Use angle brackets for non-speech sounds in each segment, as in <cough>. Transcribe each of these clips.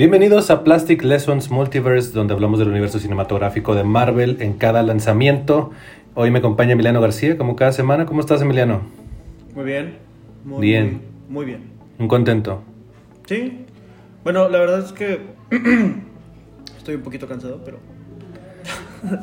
Bienvenidos a Plastic Lessons Multiverse, donde hablamos del universo cinematográfico de Marvel en cada lanzamiento. Hoy me acompaña Emiliano García, como cada semana. ¿Cómo estás, Emiliano? Muy bien. Muy Bien. Muy, muy bien. Un contento. Sí. Bueno, la verdad es que <clears throat> estoy un poquito cansado, pero... <laughs>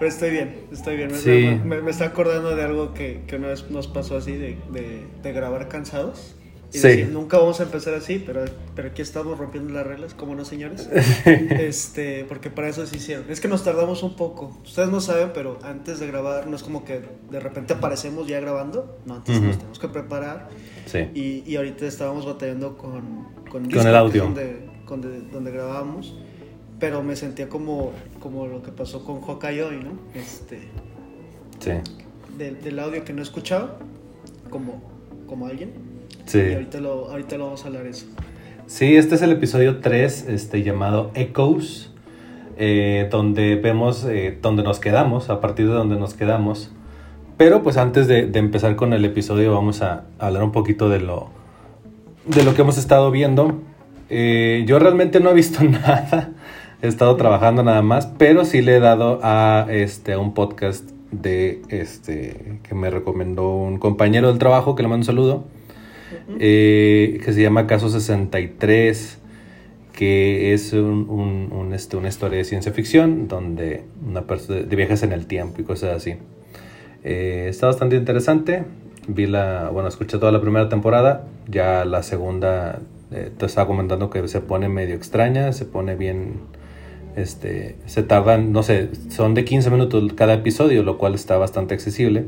pero estoy bien, estoy bien. Me- Sí. Me, me está acordando de algo que, que una vez nos pasó así, de, de- de grabar cansados. Y Sí. decir, nunca vamos a empezar así, pero, pero aquí estamos rompiendo las reglas, como no, señores? <laughs> este, porque para eso se hicieron. Es que nos tardamos un poco. Ustedes no saben, pero antes de grabar, no es como que de repente aparecemos ya grabando. No, antes nos tenemos que preparar. Sí. Y, y ahorita estábamos batallando con, con, el Discord, que es audio. Donde, donde, donde grabábamos. Pero me sentía como, como lo que pasó con Hawkeye hoy, ¿no? Este, Sí. del, del audio que no escuchaba, como, como alguien. Sí. Y ahorita lo, ahorita lo vamos a hablar eso. Sí, este es el episodio 3, este, llamado Echoes, eh, donde vemos eh, donde nos quedamos, a partir de donde nos quedamos. Pero pues antes de, de empezar con el episodio vamos a hablar un poquito de lo, de lo que hemos estado viendo. Eh, yo realmente no he visto <laughs> nada, he estado trabajando nada más, pero sí le he dado a este, a un podcast de este, que me recomendó un compañero del trabajo, que le mando un saludo eh, que se llama Caso 63, que es un, un- un, este, una historia de ciencia ficción donde una persona de viajes en el tiempo y cosas así. Eh, está bastante interesante. Vi la, bueno, escuché toda la primera temporada, ya la segunda eh, te estaba comentando que se pone medio extraña, se pone bien, este, se tardan, no sé, son de 15 minutos cada episodio, lo cual está bastante accesible.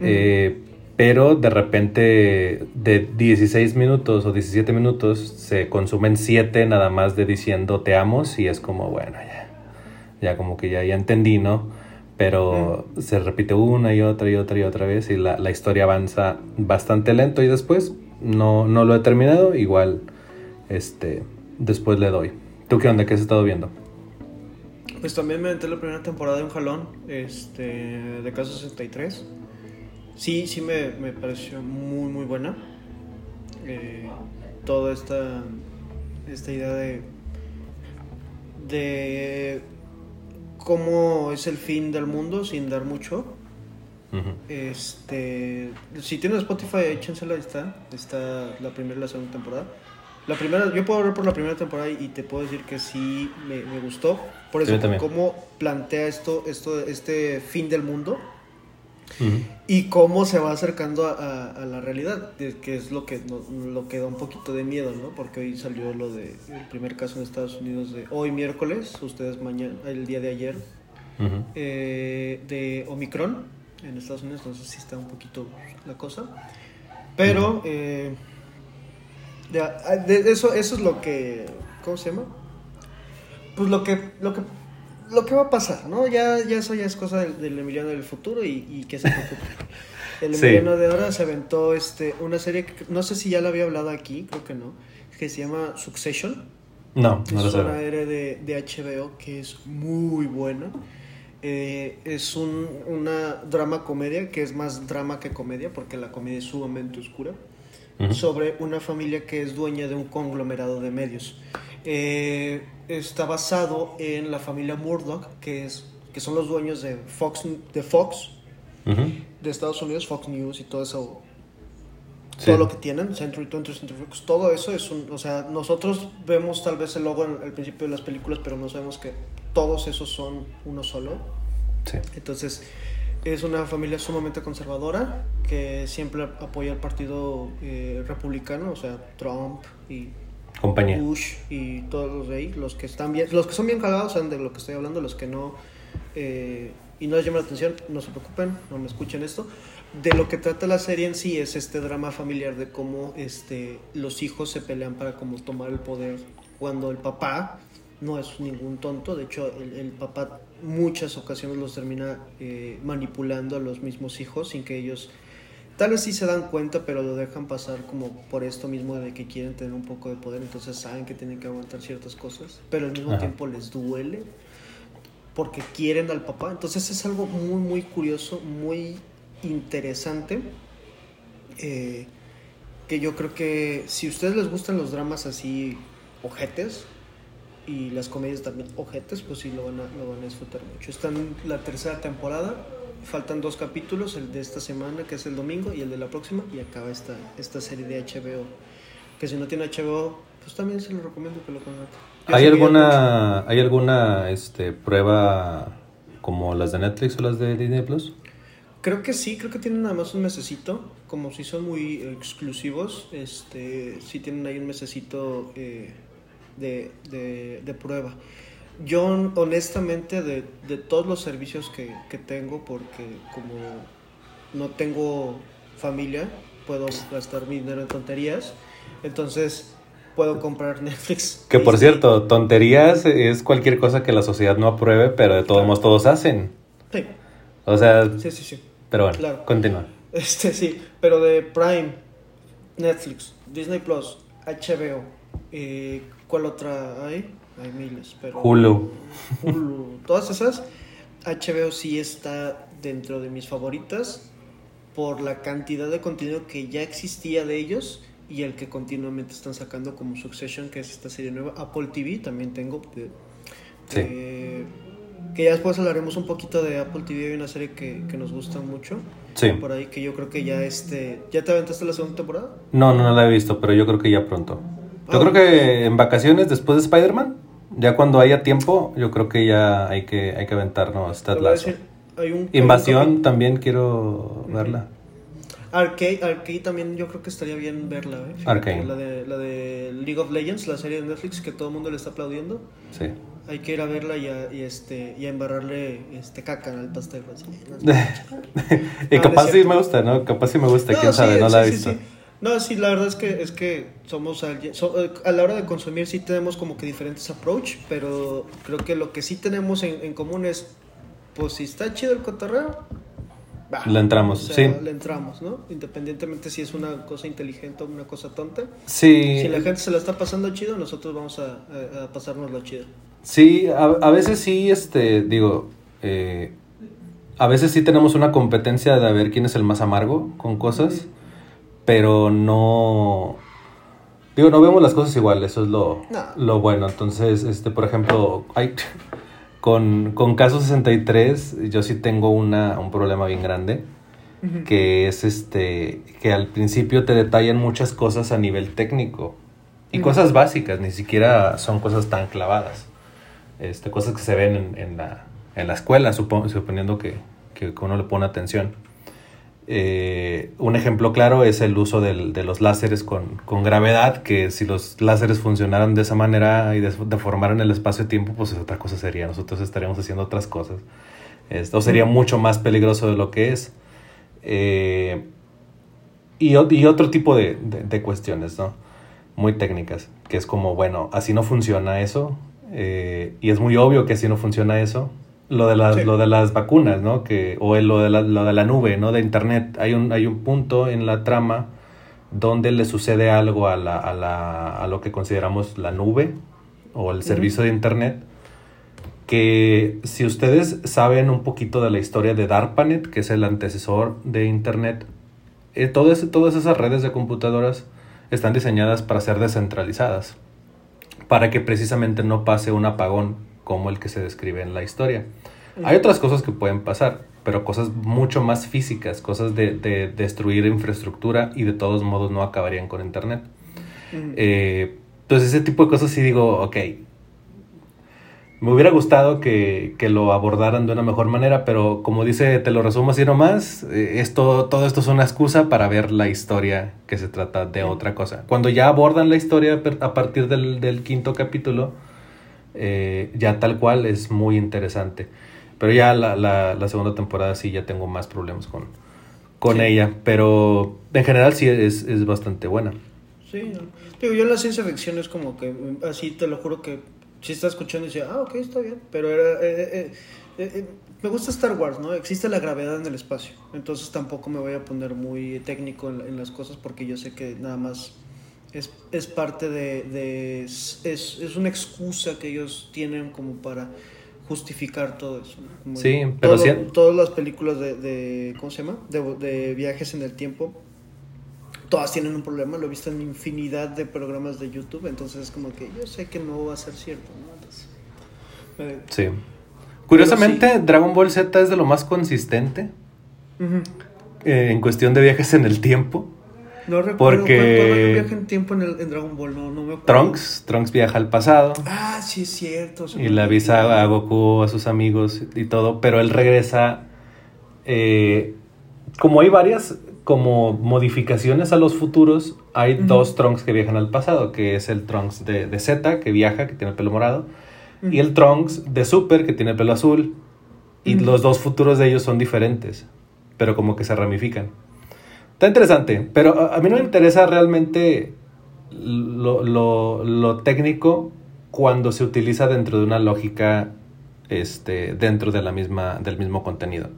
Eh, pero de repente de 16 minutos o 17 minutos se consumen 7 nada más de diciendo te amo y es como, bueno, ya, ya como que ya, ya entendí, ¿no? Pero se repite una y otra y otra y otra vez y la, la historia avanza bastante lento y después no, no lo he terminado, igual este, después le doy. ¿Tú qué onda? ¿Qué has estado viendo? Pues también me entré la primera temporada de un jalón este, de Caso 63. Sí, sí me, me pareció muy, muy buena. Eh, toda esta, esta idea de, de cómo es el fin del mundo sin dar mucho. Este, si tienen Spotify, échensela, ahí está. Está la primera y la segunda temporada. La primera, yo puedo hablar por la primera temporada y te puedo decir que sí me, me gustó. Por Sí, eso, también. cómo plantea esto, esto, este fin del mundo Y cómo se va acercando a, a- a la realidad, que es lo que, no- lo que da un poquito de miedo, ¿no? Porque hoy salió lo de el primer caso en Estados Unidos de hoy miércoles, ustedes mañana, el día de ayer, eh, de Omicron en Estados Unidos, entonces sí está un poquito la cosa. Pero eh, ya, ah, de eso, eso es lo que, ¿cómo se llama? Pues lo que, lo que, lo que va a pasar, ¿no? Ya, ya eso ya es cosa del, del Emiliano del futuro y, y que se preocupe. <laughs> El Sí. Emiliano de ahora se aventó este, una serie que no sé si ya la había hablado aquí, creo que no, que se llama Succession. No, no lo Es sé. una serie de, de HBO que es muy buena. Eh, es un, una drama comedia que es más drama que comedia porque la comedia es sumamente oscura. Sobre una familia que es dueña de un conglomerado de medios. Eh, está basado en la familia Murdoch, que, es, que son los dueños de Fox, de Fox Ujú. de Estados Unidos, Fox News y todo eso Sí. todo lo que tienen, Century 20, Century Fox, todo eso es un, o sea, nosotros vemos tal vez el logo al principio de las películas, pero no sabemos que todos esos son uno solo. Sí. Entonces, es una familia sumamente conservadora que siempre apoya al partido eh, republicano, o sea, Trump y Compañía. Bush y todos los de ahí, los que están bien, los que son bien cagados saben de lo que estoy hablando, los que no eh, y no les llama la atención, no se preocupen, no me escuchen esto. De lo que trata la serie en sí es este drama familiar de cómo este los hijos se pelean para como tomar el poder cuando el papá no es ningún tonto, de hecho el, el papá muchas ocasiones los termina eh, manipulando a los mismos hijos sin que ellos Tal vez sí se dan cuenta, pero lo dejan pasar como por esto mismo de que quieren tener un poco de poder, entonces saben que tienen que aguantar ciertas cosas, pero al mismo Ajá. tiempo les duele porque quieren al papá. Entonces es algo muy, muy curioso, muy interesante, eh, que yo creo que si a ustedes les gustan los dramas así ojetes, y las comedias también ojetes, pues sí lo van a, lo van a disfrutar mucho. Está en la tercera temporada, faltan dos capítulos, el de esta semana que es el domingo y el de la próxima y acaba esta, esta serie de HBO. Que si no tiene HBO, pues también se lo recomiendo que lo ¿Hay alguna, ¿hay alguna este, prueba como las de Netflix o las de Disney Plus? Creo que sí, creo que tienen nada más un mesecito, como si son muy exclusivos, este, sí tienen ahí un mesecito eh, de, de, de prueba. Yo honestamente de, de todos los servicios que, que tengo, porque como no tengo familia, puedo gastar mi dinero en tonterías, entonces puedo comprar <laughs> Netflix. Que por cierto, tonterías es cualquier cosa que la sociedad no apruebe, pero de todos modos todos hacen. Sí, O sea, sí, sí. sí. pero bueno, Claro. continúa. Este sí, pero de Prime, Netflix, Disney Plus, HBO, eh, ¿cuál otra hay? Hay miles, pero Hulu. Hulu, todas esas, HBO sí está dentro de mis favoritas por la cantidad de contenido que ya existía de ellos y el que continuamente están sacando como Succession, que es esta serie nueva. Apple TV también tengo. de- Sí. que ya después hablaremos un poquito de Apple TV, hay una serie que, que nos gusta mucho. Sí. Por ahí que yo creo que ya este... ¿Ya te aventaste la segunda temporada? No, no, no la he visto, pero yo creo que ya pronto. Yo Ah, creo que en vacaciones después de Spider-Man, ya cuando haya tiempo, yo creo que ya hay que, hay que aventarnos Ted Lasso. un- Invasión también quiero verla. Arcade, Arcade también yo creo que estaría bien verla, ¿eh? Arcane. La de, la de League of Legends, la serie de Netflix que todo el mundo le está aplaudiendo. Sí. Hay que ir a verla y a, y este, y a embarrarle este, caca al pastel. así. <laughs> y No, capaz sí me gusta, ¿no? Capaz sí me gusta, quién sabe, no sí, la he sí, visto. Sí. No, sí, la verdad es que es que somos alguien, so- eh, a la hora de consumir sí tenemos como que diferentes approach, pero creo que lo que sí tenemos en, en común es, pues si está chido el cotorreo, va. Le entramos, O sea, sí. Le entramos, ¿no? Independientemente si es una cosa inteligente o una cosa tonta. Sí, Si la gente se la está pasando chido, nosotros vamos a, a, a pasárnoslo chido. sí, a, a veces sí, este, digo, eh, a veces sí tenemos una competencia de a ver quién es el más amargo con cosas, pero no, digo, no vemos las cosas igual, eso es lo, No. lo bueno. Entonces, este, por ejemplo, hay, con, con Caso 63, yo sí tengo una, un problema bien grande. que es este que al principio te detallan muchas cosas a nivel técnico y cosas básicas, ni siquiera son cosas tan clavadas. Este, cosas que se ven en, en la, en la escuela, supo- suponiendo que, que uno le pone atención. Eh, un ejemplo claro es el uso del- de los láseres con, con gravedad, que si los láseres funcionaran de esa manera y deformaran el espacio-tiempo, pues otra cosa sería. Nosotros estaríamos haciendo otras cosas. Esto sería mucho más peligroso de lo que es. Eh, y, otro tipo de, de- de cuestiones, ¿no? Muy técnicas, que es como, bueno, así no funciona eso, eh, y es muy obvio que así no funciona eso. Lo de, las, Sí. lo de las vacunas, ¿no? Que, o el- lo, de la, lo de la nube, ¿no? De internet. Hay un, hay un punto en la trama donde le sucede algo a, la, a, la, a lo que consideramos la nube o el servicio de internet que si ustedes saben un poquito de la historia de DARPANET, que es el antecesor de Internet, eh, todo ese- todas esas redes de computadoras están diseñadas para ser descentralizadas, para que precisamente no pase un apagón como el que se describe en la historia. Hay otras cosas que pueden pasar, pero cosas mucho más físicas, cosas de, de destruir infraestructura y de todos modos no acabarían con Internet. Ujú. Eh, entonces ese tipo de cosas sí digo, ok, me hubiera gustado que, que lo abordaran de una mejor manera, pero como dice, te lo resumo así nomás, eh, esto, todo esto es una excusa para ver la historia que se trata de otra cosa. Cuando ya abordan la historia a partir del, del quinto capítulo, eh, ya tal cual es muy interesante. Pero ya la, la, la segunda temporada sí ya tengo más problemas con, con Sí. ella, pero en general sí es, es bastante buena. Sí, no. Digo, yo en la ciencia ficción es como que, mm, así te lo juro que si estás escuchando y decía, ah, ok, está bien, pero era, eh, eh, eh, eh, me gusta Star Wars, ¿no? Existe la gravedad en el espacio, entonces tampoco me voy a poner muy técnico en, en las cosas porque yo sé que nada más es, es parte de, de es, es una excusa que ellos tienen como para justificar todo eso. ¿no? Como Sí, pero todo- sí- todas las películas de, de ¿cómo se llama? De, de viajes en el tiempo todas tienen un problema, lo he visto en infinidad de programas de YouTube, entonces es como que yo sé que no va a ser cierto, ¿no? Sí. Curiosamente, Dragon Ball Z es de lo más consistente eh, en cuestión de viajes en el tiempo. No recuerdo Porque- viaje en tiempo en, el, en Dragon Ball, no, no me acuerdo. Trunks, Trunks viaja al pasado Ah, sí es cierto. y le avisa a Goku, a sus amigos y todo, pero él regresa. eh, como hay varias como modificaciones a los futuros, hay dos Trunks que viajan al pasado, que es el Trunks de, de Z, que viaja, que tiene el pelo morado, y el Trunks de Super, que tiene el pelo azul. Y los dos futuros de ellos son diferentes, pero como que se ramifican. Está interesante, pero a, a mí no me interesa realmente lo, lo- lo técnico cuando se utiliza dentro de una lógica este, dentro de la misma, del mismo contenido.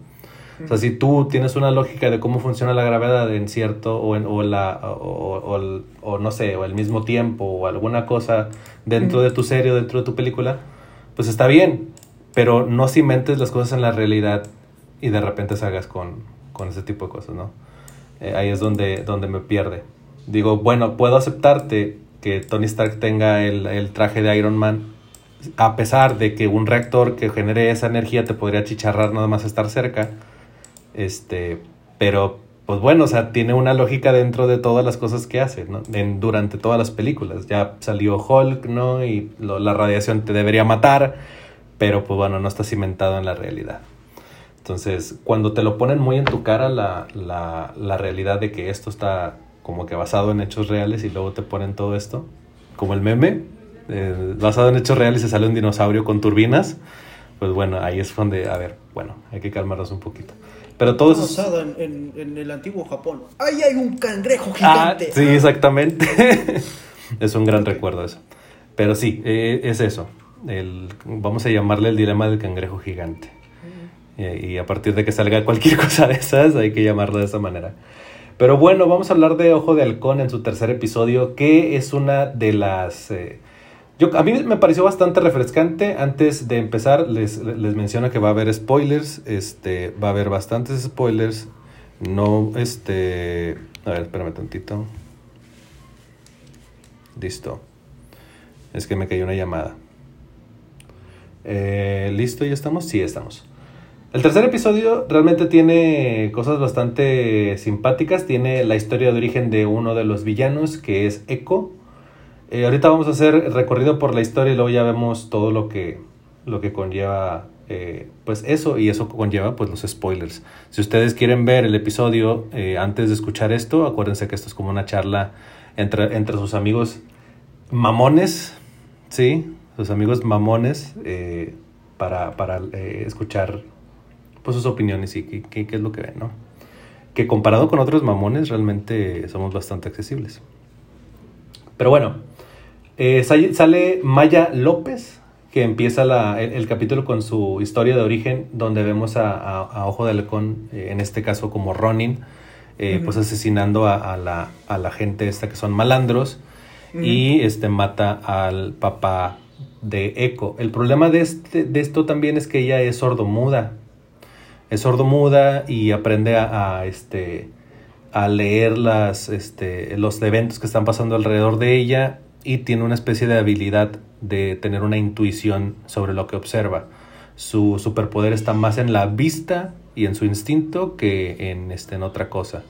O sea, si tú tienes una lógica de cómo funciona la gravedad en cierto, o, en, o, la, o, o- o no sé, o el mismo tiempo, o alguna cosa dentro de tu serie o dentro de tu película, pues está bien, pero no cimentes las cosas en la realidad y de repente salgas con, con ese tipo de cosas, ¿no? Eh, ahí es donde, donde me pierde. Digo, bueno, puedo aceptarte que Tony Stark tenga el, el traje de Iron Man, a pesar de que un reactor que genere esa energía te podría chicharrar nada más estar cerca. Este, pero pues bueno, o sea, tiene una lógica dentro de todas las cosas que hace, ¿no? En, durante todas las películas. Ya salió Hulk, ¿no? Y la radiación te debería matar, pero pues bueno, no está cimentado en la realidad. Entonces, cuando te lo ponen muy en tu cara la, la, la realidad de que esto está como que basado en hechos reales y luego te ponen todo esto, como el meme, eh, basado en hechos reales y se sale un dinosaurio con turbinas, pues bueno, ahí es donde, a ver, bueno, hay que calmarnos un poquito. Pero todo eso... Basada en, en- en el antiguo Japón. Ahí hay un cangrejo Ah, gigante. sí, exactamente. <laughs> es un gran recuerdo eso. Pero sí, eh, es eso. El, vamos a llamarle el dilema del cangrejo gigante. Y, a partir de que salga cualquier <laughs> cosa de esas, hay que llamarlo de esa manera. Pero bueno, vamos a hablar de Ojo de Halcón en su tercer episodio, que es una de las... eh, yo, a mí me pareció bastante refrescante. Antes de empezar, les, les menciono que va a haber spoilers. Este, va a haber bastantes spoilers. No, este... A ver, espérame tantito. Listo. Es que me cayó una llamada. Eh, ¿Listo? ¿Ya estamos? Sí, estamos. El tercer episodio realmente tiene cosas bastante simpáticas. Tiene la historia de origen de uno de los villanos, que es Echo. Eh, ahorita vamos a hacer recorrido por la historia y luego ya vemos todo lo que, lo que conlleva eh, pues eso y eso conlleva pues los spoilers. Si ustedes quieren ver el episodio eh, antes de escuchar esto, acuérdense que esto es como una charla entre, entre sus amigos mamones, ¿sí? Sus amigos mamones para, para escuchar pues sus opiniones y qué, qué- qué es lo que ven, ¿no? Que comparado con otros mamones realmente somos bastante accesibles. Pero bueno, eh, sale, Maya López, que empieza la- el, el capítulo con su historia de origen, donde vemos a, a- a Ojo de Halcón, eh, en este caso como Ronin, eh, pues asesinando a, a la, a la gente esta que son malandros y este mata al papá de Echo. El problema de, este, de esto también es que ella es sordomuda. Es sordomuda y aprende a, a, este, a leer las, este, los eventos que están pasando alrededor de ella y tiene una especie de habilidad de tener una intuición sobre lo que observa. Su superpoder está más en la vista y en su instinto que en, este, en otra cosa.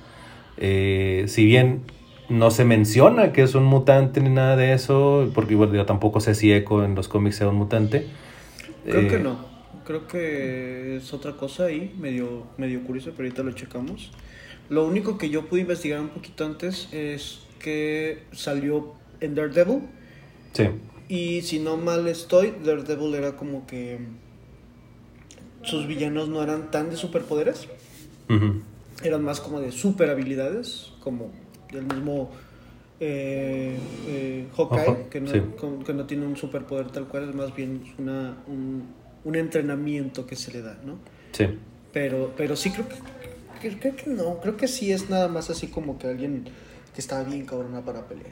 Eh, si bien no se menciona que es un mutante ni nada de eso, porque igual yo tampoco sé si Echo en los cómics sea un mutante. Creo Eh, que no. Creo que es otra cosa ahí, medio, medio curioso, pero ahorita lo checamos. Lo único que yo pude investigar un poquito antes es que salió en Daredevil. Sí. Y si no mal estoy, Daredevil era como que sus villanos no eran tan de superpoderes, eran más como de super habilidades, como el mismo eh, eh, Hawkeye, que, no, sí. que no tiene un superpoder tal cual, es más bien una, un, un entrenamiento que se le da, ¿no? Sí. Pero, pero sí creo que, creo que no, creo que sí es nada más así como que alguien que está bien cabrona para pelear.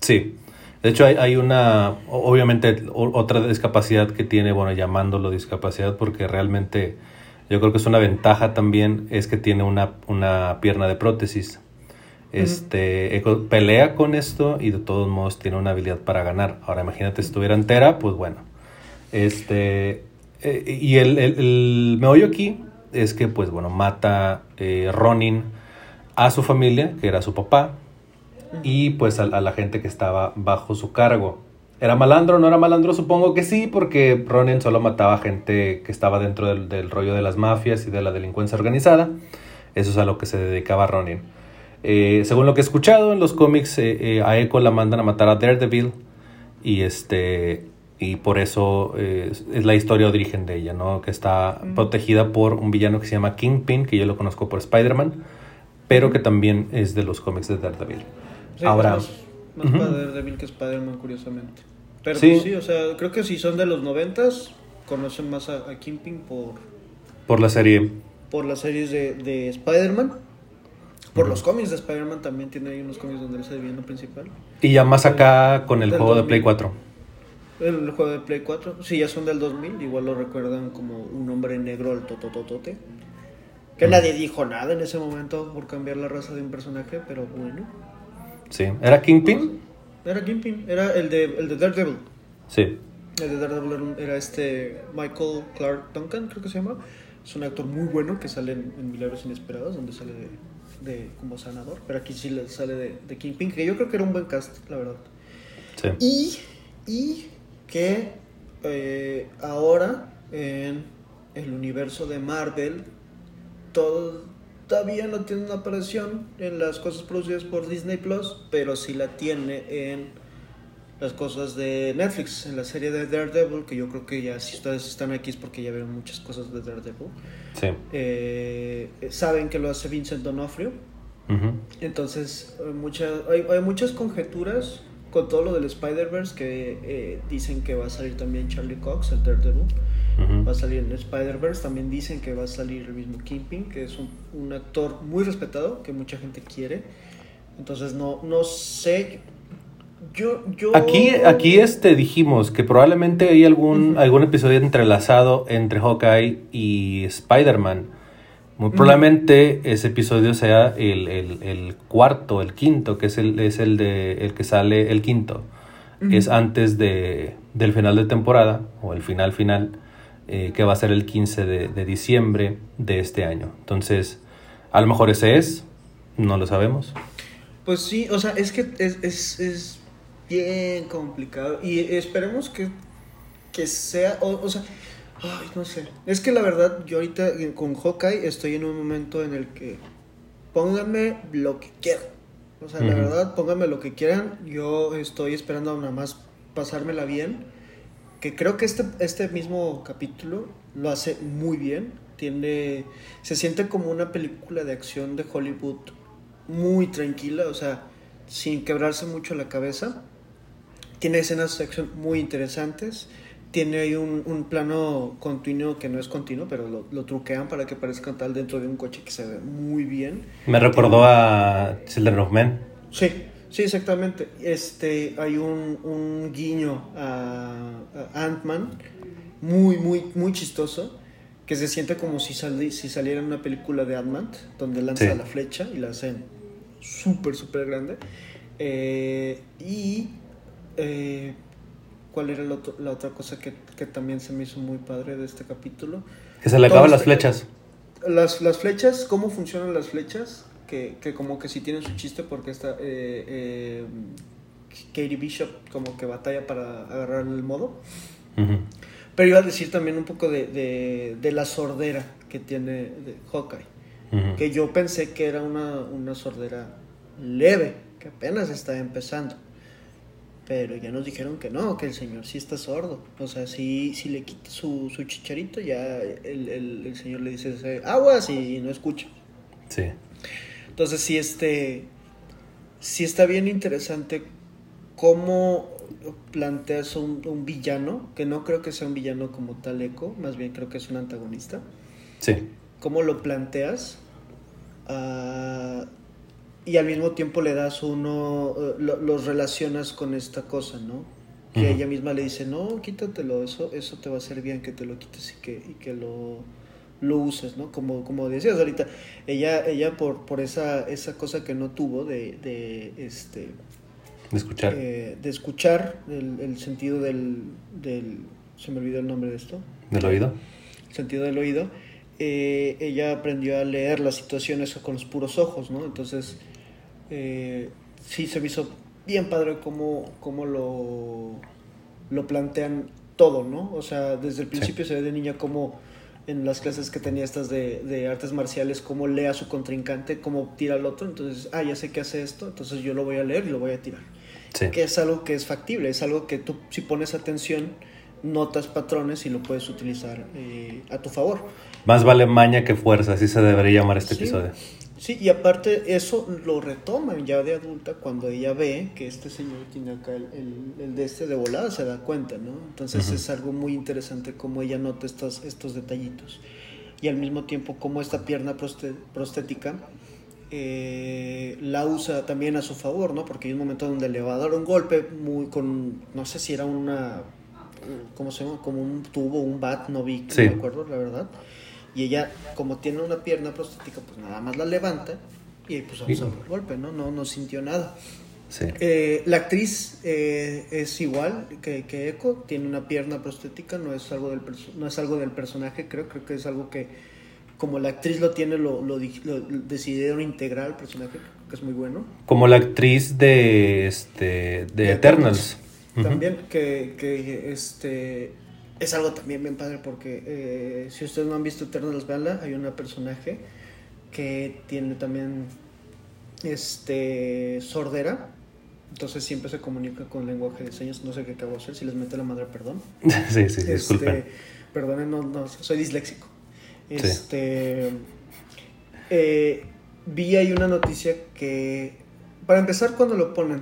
Sí. De hecho, hay, hay una, obviamente, otra discapacidad que tiene, bueno, llamándolo discapacidad, porque realmente yo creo que es una ventaja también, es que tiene una, una pierna de prótesis. Este, pelea con esto y de todos modos tiene una habilidad para ganar. Ahora imagínate si estuviera entera, pues bueno. Este, eh, y el, el, el, meollo aquí es que, pues bueno, mata eh, Ronin a su familia, que era su papá, y pues a, la gente que estaba bajo su cargo. ¿Era malandro no era malandro? Supongo que sí, porque Ronin solo mataba gente que estaba dentro del, del rollo de las mafias y de la delincuencia organizada. Eso es a lo que se dedicaba Ronin. Eh, según lo que he escuchado en los cómics, a Echo la mandan a matar a Daredevil y este y por eso eh, es la historia de origen de ella, ¿no? Que está mm. protegida por un villano que se llama Kingpin, que yo lo conozco por Spider-Man, pero que también es de los cómics de Daredevil. Sí, Ahora, más, más uh -huh. para Daredevil que Spider-Man, curiosamente. Pero sí. Pues, sí, o sea, creo que si son de los noventas, conocen más a, a Kingpin por... Por la serie. Por las series de, de Spider-Man. Por los cómics de Spider-Man también tiene ahí unos cómics donde él es el villano principal. Y ya más acá con el juego 2000. de Play 4. El juego de Play 4, sí, ya son del 2000, igual lo recuerdan como un hombre negro al totototote. Que mm. nadie dijo nada en ese momento por cambiar la raza de un personaje, pero bueno. Sí, ¿era Kingpin? Era Kingpin, era el de, el de Daredevil. Sí. El de Daredevil era este Michael Clark Duncan, creo que se llama. Es un actor muy bueno que sale en, en Milagros Inesperados, donde sale de, de, como sanador, pero aquí sí le sale de, de, Kingpin, que yo creo que era un buen cast, la verdad. Sí. Y, y que eh, ahora en el universo de Marvel todavía no tiene una aparición en las cosas producidas por Disney Plus, pero sí la tiene en las cosas de Netflix, en la serie de Daredevil, que yo creo que ya si ustedes están aquí es porque ya vieron muchas cosas de Daredevil. Sí. Eh, saben que lo hace Vincent D'Onofrio. Uh -huh. Entonces, mucha, hay, hay, muchas conjeturas con todo lo del Spider-Verse que eh, dicen que va a salir también Charlie Cox, el Daredevil. Uh -huh. Va a salir en Spider-Verse. También dicen que va a salir el mismo Kingpin, que es un, un actor muy respetado, que mucha gente quiere. Entonces, no, no sé yo, yo... Aquí, aquí este, dijimos que probablemente hay algún, uh -huh. algún episodio entrelazado entre Hawkeye y Spider-Man. Muy probablemente ese episodio sea el, el, el, cuarto, el quinto, que es el, es el, de, el que sale el quinto. Uh -huh. Es antes de, del final de temporada, o el final final, eh, que va a ser el 15 de, de, diciembre de este año. Entonces, a lo mejor ese es, no lo sabemos. Pues sí, o sea, es que es, es, es bien complicado. Y esperemos que, que sea, o, o, sea, ay, no sé. Es que la verdad, yo ahorita con Hawkeye estoy en un momento en el que pónganme lo que quieran. O sea, uh -huh. la verdad, pónganme lo que quieran. Yo estoy esperando nada más pasármela bien. Que creo que este, este mismo capítulo lo hace muy bien. Tiene, se siente como una película de acción de Hollywood muy tranquila, o sea, sin quebrarse mucho la cabeza. Tiene escenas de acción muy interesantes. Tiene ahí un, un, plano continuo que no es continuo, pero lo, lo, truquean para que parezca tal dentro de un coche que se ve muy bien. Me recordó Tiene... a Children of Men. Sí, sí, exactamente. Este, hay un, un guiño a, a Ant-Man muy, muy, muy chistoso que se siente como si, sali, si saliera una película de Ant-Man, donde lanza sí. la flecha y la hacen súper, súper grande. Eh, y eh, ¿Cuál era otro, la otra cosa que, que, también se me hizo muy padre de este capítulo? Que se le acaban las flechas. Las, las flechas, ¿cómo funcionan las flechas? Que, que como que sí tienen su chiste porque está eh, eh, Katie Bishop como que batalla para agarrar el modo. Uh -huh. Pero iba a decir también un poco de, de, de la sordera que tiene de Hawkeye. Uh -huh. Que yo pensé que era una, una sordera leve, que apenas está empezando pero ya nos dijeron que no, que el señor sí está sordo. O sea, si, si le quita su, su chicharito, ya el, el, el señor le dice aguas y no escucha. Sí. Entonces sí, este, sí está bien interesante cómo planteas un, un, villano, que no creo que sea un villano como tal eco, más bien creo que es un antagonista. Sí. ¿Cómo lo planteas? Uh, y al mismo tiempo le das uno, uh, lo, los relacionas con esta cosa, ¿no? Que uh -huh. ella misma le dice, no, quítatelo, eso, eso te va a hacer bien que te lo quites y que, y que lo, lo uses, ¿no? Como, como decías ahorita, ella, ella por, por esa, esa cosa que no tuvo de, de este... De escuchar. Eh, de escuchar el, el sentido del, del, se me olvidó el nombre de esto. ¿Del oído? El sentido del oído. Eh, ella aprendió a leer las situaciones con los puros ojos, ¿no? Entonces, eh, sí se me hizo bien padre cómo, cómo lo, lo plantean todo, ¿no? O sea, desde el principio se ve de niña como en las clases que tenía estas de, de, artes marciales, cómo lee a su contrincante, cómo tira al otro. Entonces, ah, ya sé que hace esto, entonces yo lo voy a leer y lo voy a tirar. Sí. Que es algo que es factible, es algo que tú, si pones atención, notas patrones y lo puedes utilizar eh, a tu favor. Más vale maña que fuerza, así se debería llamar este Sí. episodio. Sí, y aparte eso lo retoman ya de adulta cuando ella ve que este señor tiene acá el, el- el de este de volada, se da cuenta, ¿no? Entonces es algo muy interesante cómo ella nota estos, estos detallitos. Y al mismo tiempo cómo esta pierna prostética eh, la usa también a su favor, ¿no? Porque hay un momento donde le va a dar un golpe muy con, no sé si era una, ¿cómo se llama? Como un tubo, un bat, no vi, Sí. no me acuerdo, la verdad. Y ella, como tiene una pierna prostética, pues nada más la levanta y pues absorbe el golpe, ¿no? No, no sintió nada. Sí. Eh, la actriz eh, es igual que, que Echo, tiene una pierna prostética, no es algo del, no es algo del personaje, creo, creo que es algo que como la actriz lo tiene, lo, lo, lo decidieron integrar al personaje, que es muy bueno. Como la actriz de este de De Eternals. También que, que este es algo también bien padre porque eh, si ustedes no han visto Eternals, véanla, hay una personaje que tiene también este sordera. Entonces siempre se comunica con lenguaje de señas, no sé qué acabo de hacer, si les mete la madre, perdón. <laughs> Sí, sí, sí, disculpen. Este, perdonen, no, no, soy disléxico. Este, eh, vi ahí una noticia que, para empezar, cuando lo ponen,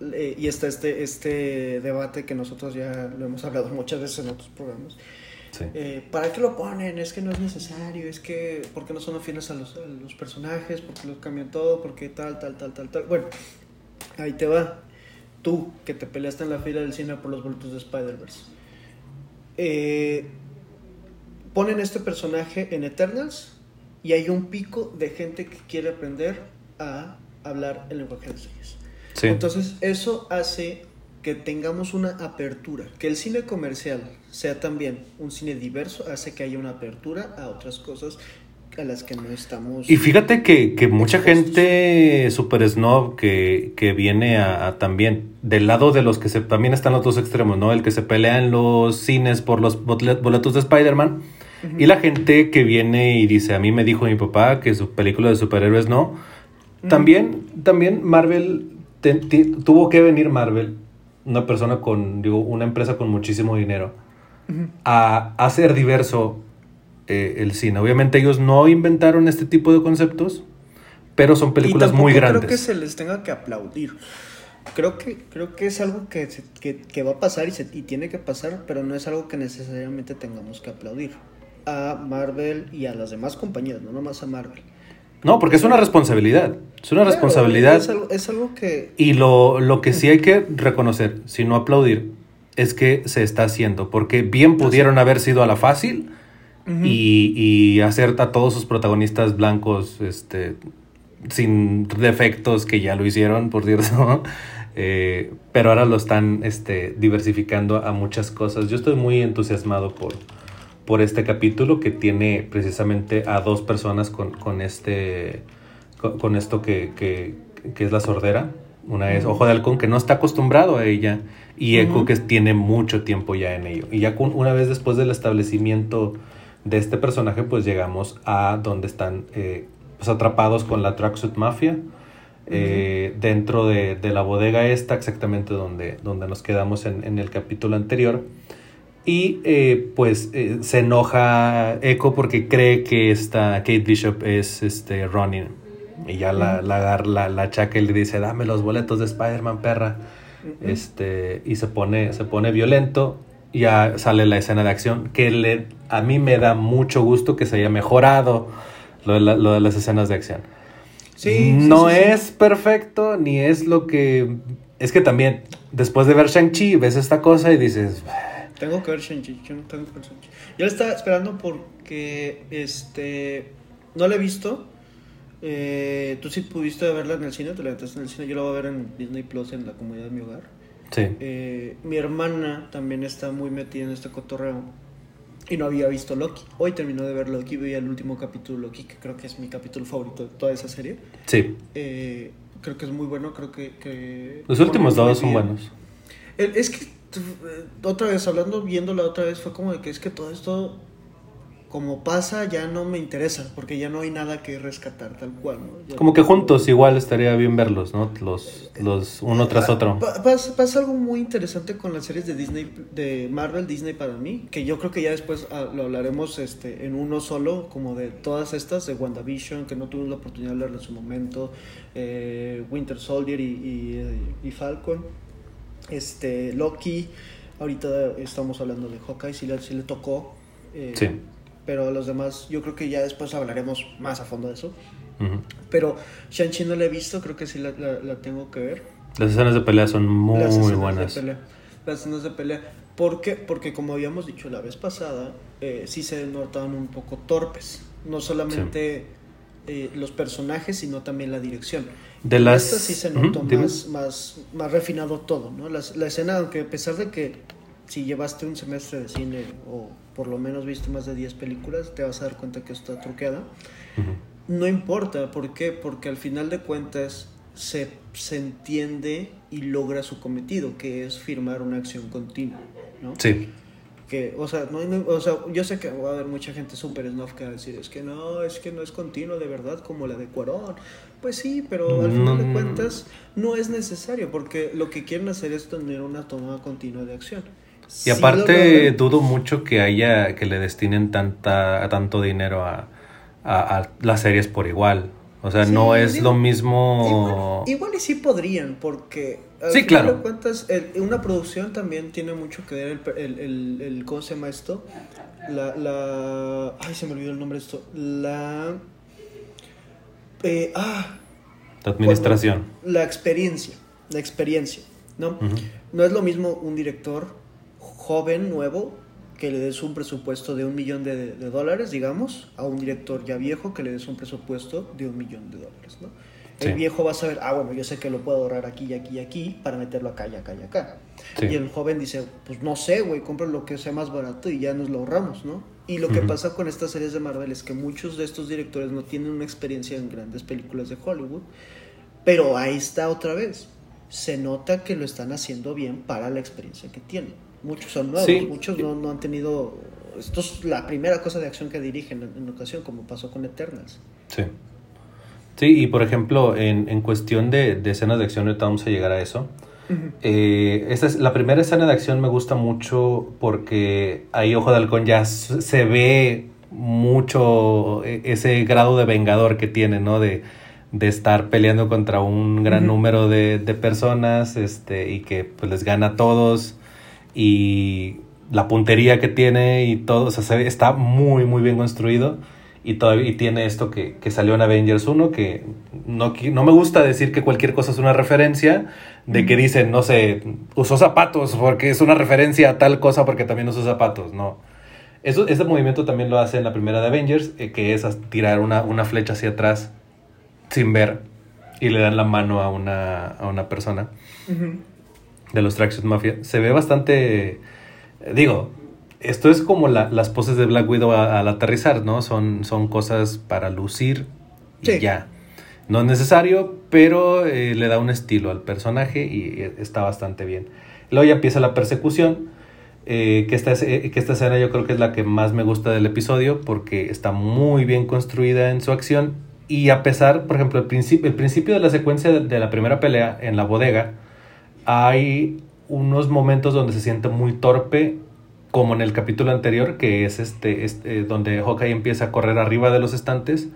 eh, y está este, este debate que nosotros ya lo hemos hablado muchas veces en otros programas, Sí. eh, ¿para qué lo ponen? Es que no es necesario, es que, ¿por qué no son afines a los, a los personajes? ¿Por qué los cambian todo? ¿Por qué tal, tal, tal, tal, tal? Bueno, ahí te va. Tú, que te peleaste en la fila del cine por los boletos de Spider-Verse. Eh, ponen este personaje en Eternals y hay un pico de gente que quiere aprender a hablar el lenguaje de señas. Sí. Entonces, eso hace que tengamos una apertura, que el cine comercial sea también un cine diverso, hace que haya una apertura a otras cosas a las que no estamos. Y fíjate que, que mucha gente super snob que, que viene a, a también del lado de los que se también están los dos extremos, ¿no? El que se pelea en los cines por los boletos de Spider-Man y la gente que viene y dice, a mí me dijo mi papá que su película de superhéroes no. También, también Marvel, te- te- tuvo que venir Marvel, una persona con, digo, una empresa con muchísimo dinero, a hacer diverso eh, el cine. Obviamente ellos no inventaron este tipo de conceptos, pero son películas Y muy grandes. Creo que se les tenga que aplaudir. Creo que, creo que es algo que, se- que, que va a pasar y, se- y tiene que pasar, pero no es algo que necesariamente tengamos que aplaudir. A Marvel y a las demás compañías, no nomás a Marvel. No, porque es una responsabilidad. Es una Claro, responsabilidad. Es algo, es algo que. Y lo, lo que sí hay que reconocer, si no aplaudir, es que se está haciendo. Porque bien pudieron haber sido a la fácil y, y hacer a todos sus protagonistas blancos este, sin defectos, que ya lo hicieron, por cierto. <laughs> Eh, pero ahora lo están este, diversificando a muchas cosas. Yo estoy muy entusiasmado por, por este capítulo que tiene precisamente a dos personas con, con este con, con esto que, que- que es la sordera. Una es. Ojo de Halcón, que no está acostumbrado a ella, y Echo, que tiene mucho tiempo ya en ello. Y ya con- una vez después del establecimiento de este personaje, pues llegamos a donde están eh, pues, atrapados con la Tracksuit Mafia. eh, dentro de, de la bodega esta, exactamente donde, donde nos quedamos en, en el capítulo anterior. Y eh, pues eh, se enoja Echo porque cree que esta Kate Bishop es este Ronin. Y ya la, la, agarra- la, la chaca y le dice, dame los boletos de Spider-Man, perra. Este, y se pone, se pone violento. Ya sale la escena de acción, que le, a mí me da mucho gusto que se haya mejorado lo de, la- lo de las escenas de acción. Sí, sí, no sí, sí. es perfecto, ni es lo que... Es que también, después de ver Shang-Chi, ves esta cosa y dices... Tengo que ver Shang-Chi. Yo no tengo que ver Shang-Chi. Yo la estaba esperando porque este no la he visto. Eh, Tú sí pudiste verla en el cine, te la aventaste en el cine. Yo la voy a ver en Disney Plus en la comunidad de mi hogar. Sí. Eh, mi hermana también está muy metida en este cotorreo y no había visto Loki. Hoy terminó de ver Loki, vi el último capítulo de Loki, que creo que es mi capítulo favorito de toda esa serie. Sí. Eh, creo que es muy bueno, creo que... que Los últimos dos son buenos. El- Es que, otra vez, hablando, viéndola otra vez, fue como de que es que todo esto, como pasa, ya no me interesa, porque ya no hay nada que rescatar tal cual, ¿no? Como que juntos igual estaría bien verlos, ¿no? Los, los uno tras otro. Pa- Pasa, pasa algo muy interesante con las series de Disney, de Marvel, Disney para mí, que yo creo que ya después ah, lo hablaremos este, en uno solo, como de todas estas, de WandaVision, que no tuvimos la oportunidad de hablar en su momento, eh, Winter Soldier y, y, eh, y Falcon, este, Loki, ahorita estamos hablando de Hawkeye, si le, sí le tocó, eh, Sí. pero los demás, yo creo que ya después hablaremos más a fondo de eso. Pero Shang-Chi no la he visto, creo que sí la, la- la tengo que ver. Las escenas de pelea son muy Las escenas buenas. De pelea. Las escenas de pelea. ¿Por qué? Porque como habíamos dicho la vez pasada, eh, sí se notaban un poco torpes. No solamente eh, los personajes, sino también la dirección. De las- esta sí se notó más, más, más refinado todo, ¿no? La, la escena, aunque a pesar de que si llevaste un semestre de cine o por lo menos viste más de 10 películas, te vas a dar cuenta que está truqueada. No importa, ¿por qué? Porque al final de cuentas se, se entiende y logra su cometido, que es firmar una acción continua, ¿no? Sí. Que, o sea, no, no- o sea, yo sé que va a haber mucha gente súper snuff que va a decir, es que no, es que no es continua de verdad como la de Cuarón. Pues sí, pero al final de No. cuentas no es necesario, porque lo que quieren hacer es tener una toma continua de acción. Y Sí aparte dudo mucho que haya que le destinen tanta tanto dinero a, a- a las series por igual. O sea, Sí, no es digo, lo mismo. Igual, igual y sí podrían, porque Sí, claro. cuentas, el- una producción también tiene mucho que ver el, el, el, ¿cómo se llama esto? La, la, ay, se me olvidó el nombre de esto, la, eh, ah, La administración. la experiencia, la experiencia, ¿no? No es lo mismo un director joven, nuevo, que le des un presupuesto de un millón de, de dólares, digamos, a un director ya viejo que le des un presupuesto de un millón de dólares, ¿no? El viejo va a saber, ah, bueno, yo sé que lo puedo ahorrar aquí y aquí y aquí para meterlo acá y acá y acá. Sí. Y el joven dice, pues no sé, güey, compra lo que sea más barato y ya nos lo ahorramos, ¿no? Y lo que pasa con estas series de Marvel es que muchos de estos directores no tienen una experiencia en grandes películas de Hollywood, pero ahí está otra vez. Se nota que lo están haciendo bien para la experiencia que tienen. Muchos son nuevos, Sí. muchos no, no han tenido... Esto es la primera cosa de acción que dirigen en, en ocasión, como pasó con Eternals. Sí. Sí, y por ejemplo, en, en cuestión de, de escenas de acción, ahorita vamos a llegar a eso. Eh, esta es, la primera escena de acción me gusta mucho porque ahí Ojo de Halcón ya se ve mucho eh, ese grado de vengador que tiene, ¿no? De, de estar peleando contra un gran número de, de personas este, y que pues, les gana a todos y la puntería que tiene y todo, o sea, se está muy, muy bien construido. Y todavía y tiene esto que, que salió en Avengers 1, que no, no me gusta decir que cualquier cosa es una referencia, de que dicen, no sé, usó zapatos porque es una referencia a tal cosa porque también usó zapatos, no. Eso, ese movimiento también lo hace en la primera de Avengers, eh, que es tirar una, una flecha hacia atrás sin ver y le dan la mano a una, a una persona de los Tracksuit Mafia. Se ve bastante. eh, Digo, esto es como la- las poses de Black Widow al aterrizar, ¿no? Son, son cosas para lucir y Sí. ya. No es necesario, pero eh, le da un estilo al personaje y está bastante bien. Luego ya empieza la persecución. eh, que, esta, es- eh, que esta escena yo creo que es la que más me gusta del episodio porque está muy bien construida en su acción y a pesar, por ejemplo, el principio, el principio de la secuencia de, de la primera pelea en la bodega, hay unos momentos donde se siente muy torpe, como en el capítulo anterior, que es este, este donde Hawkeye empieza a correr arriba de los estantes,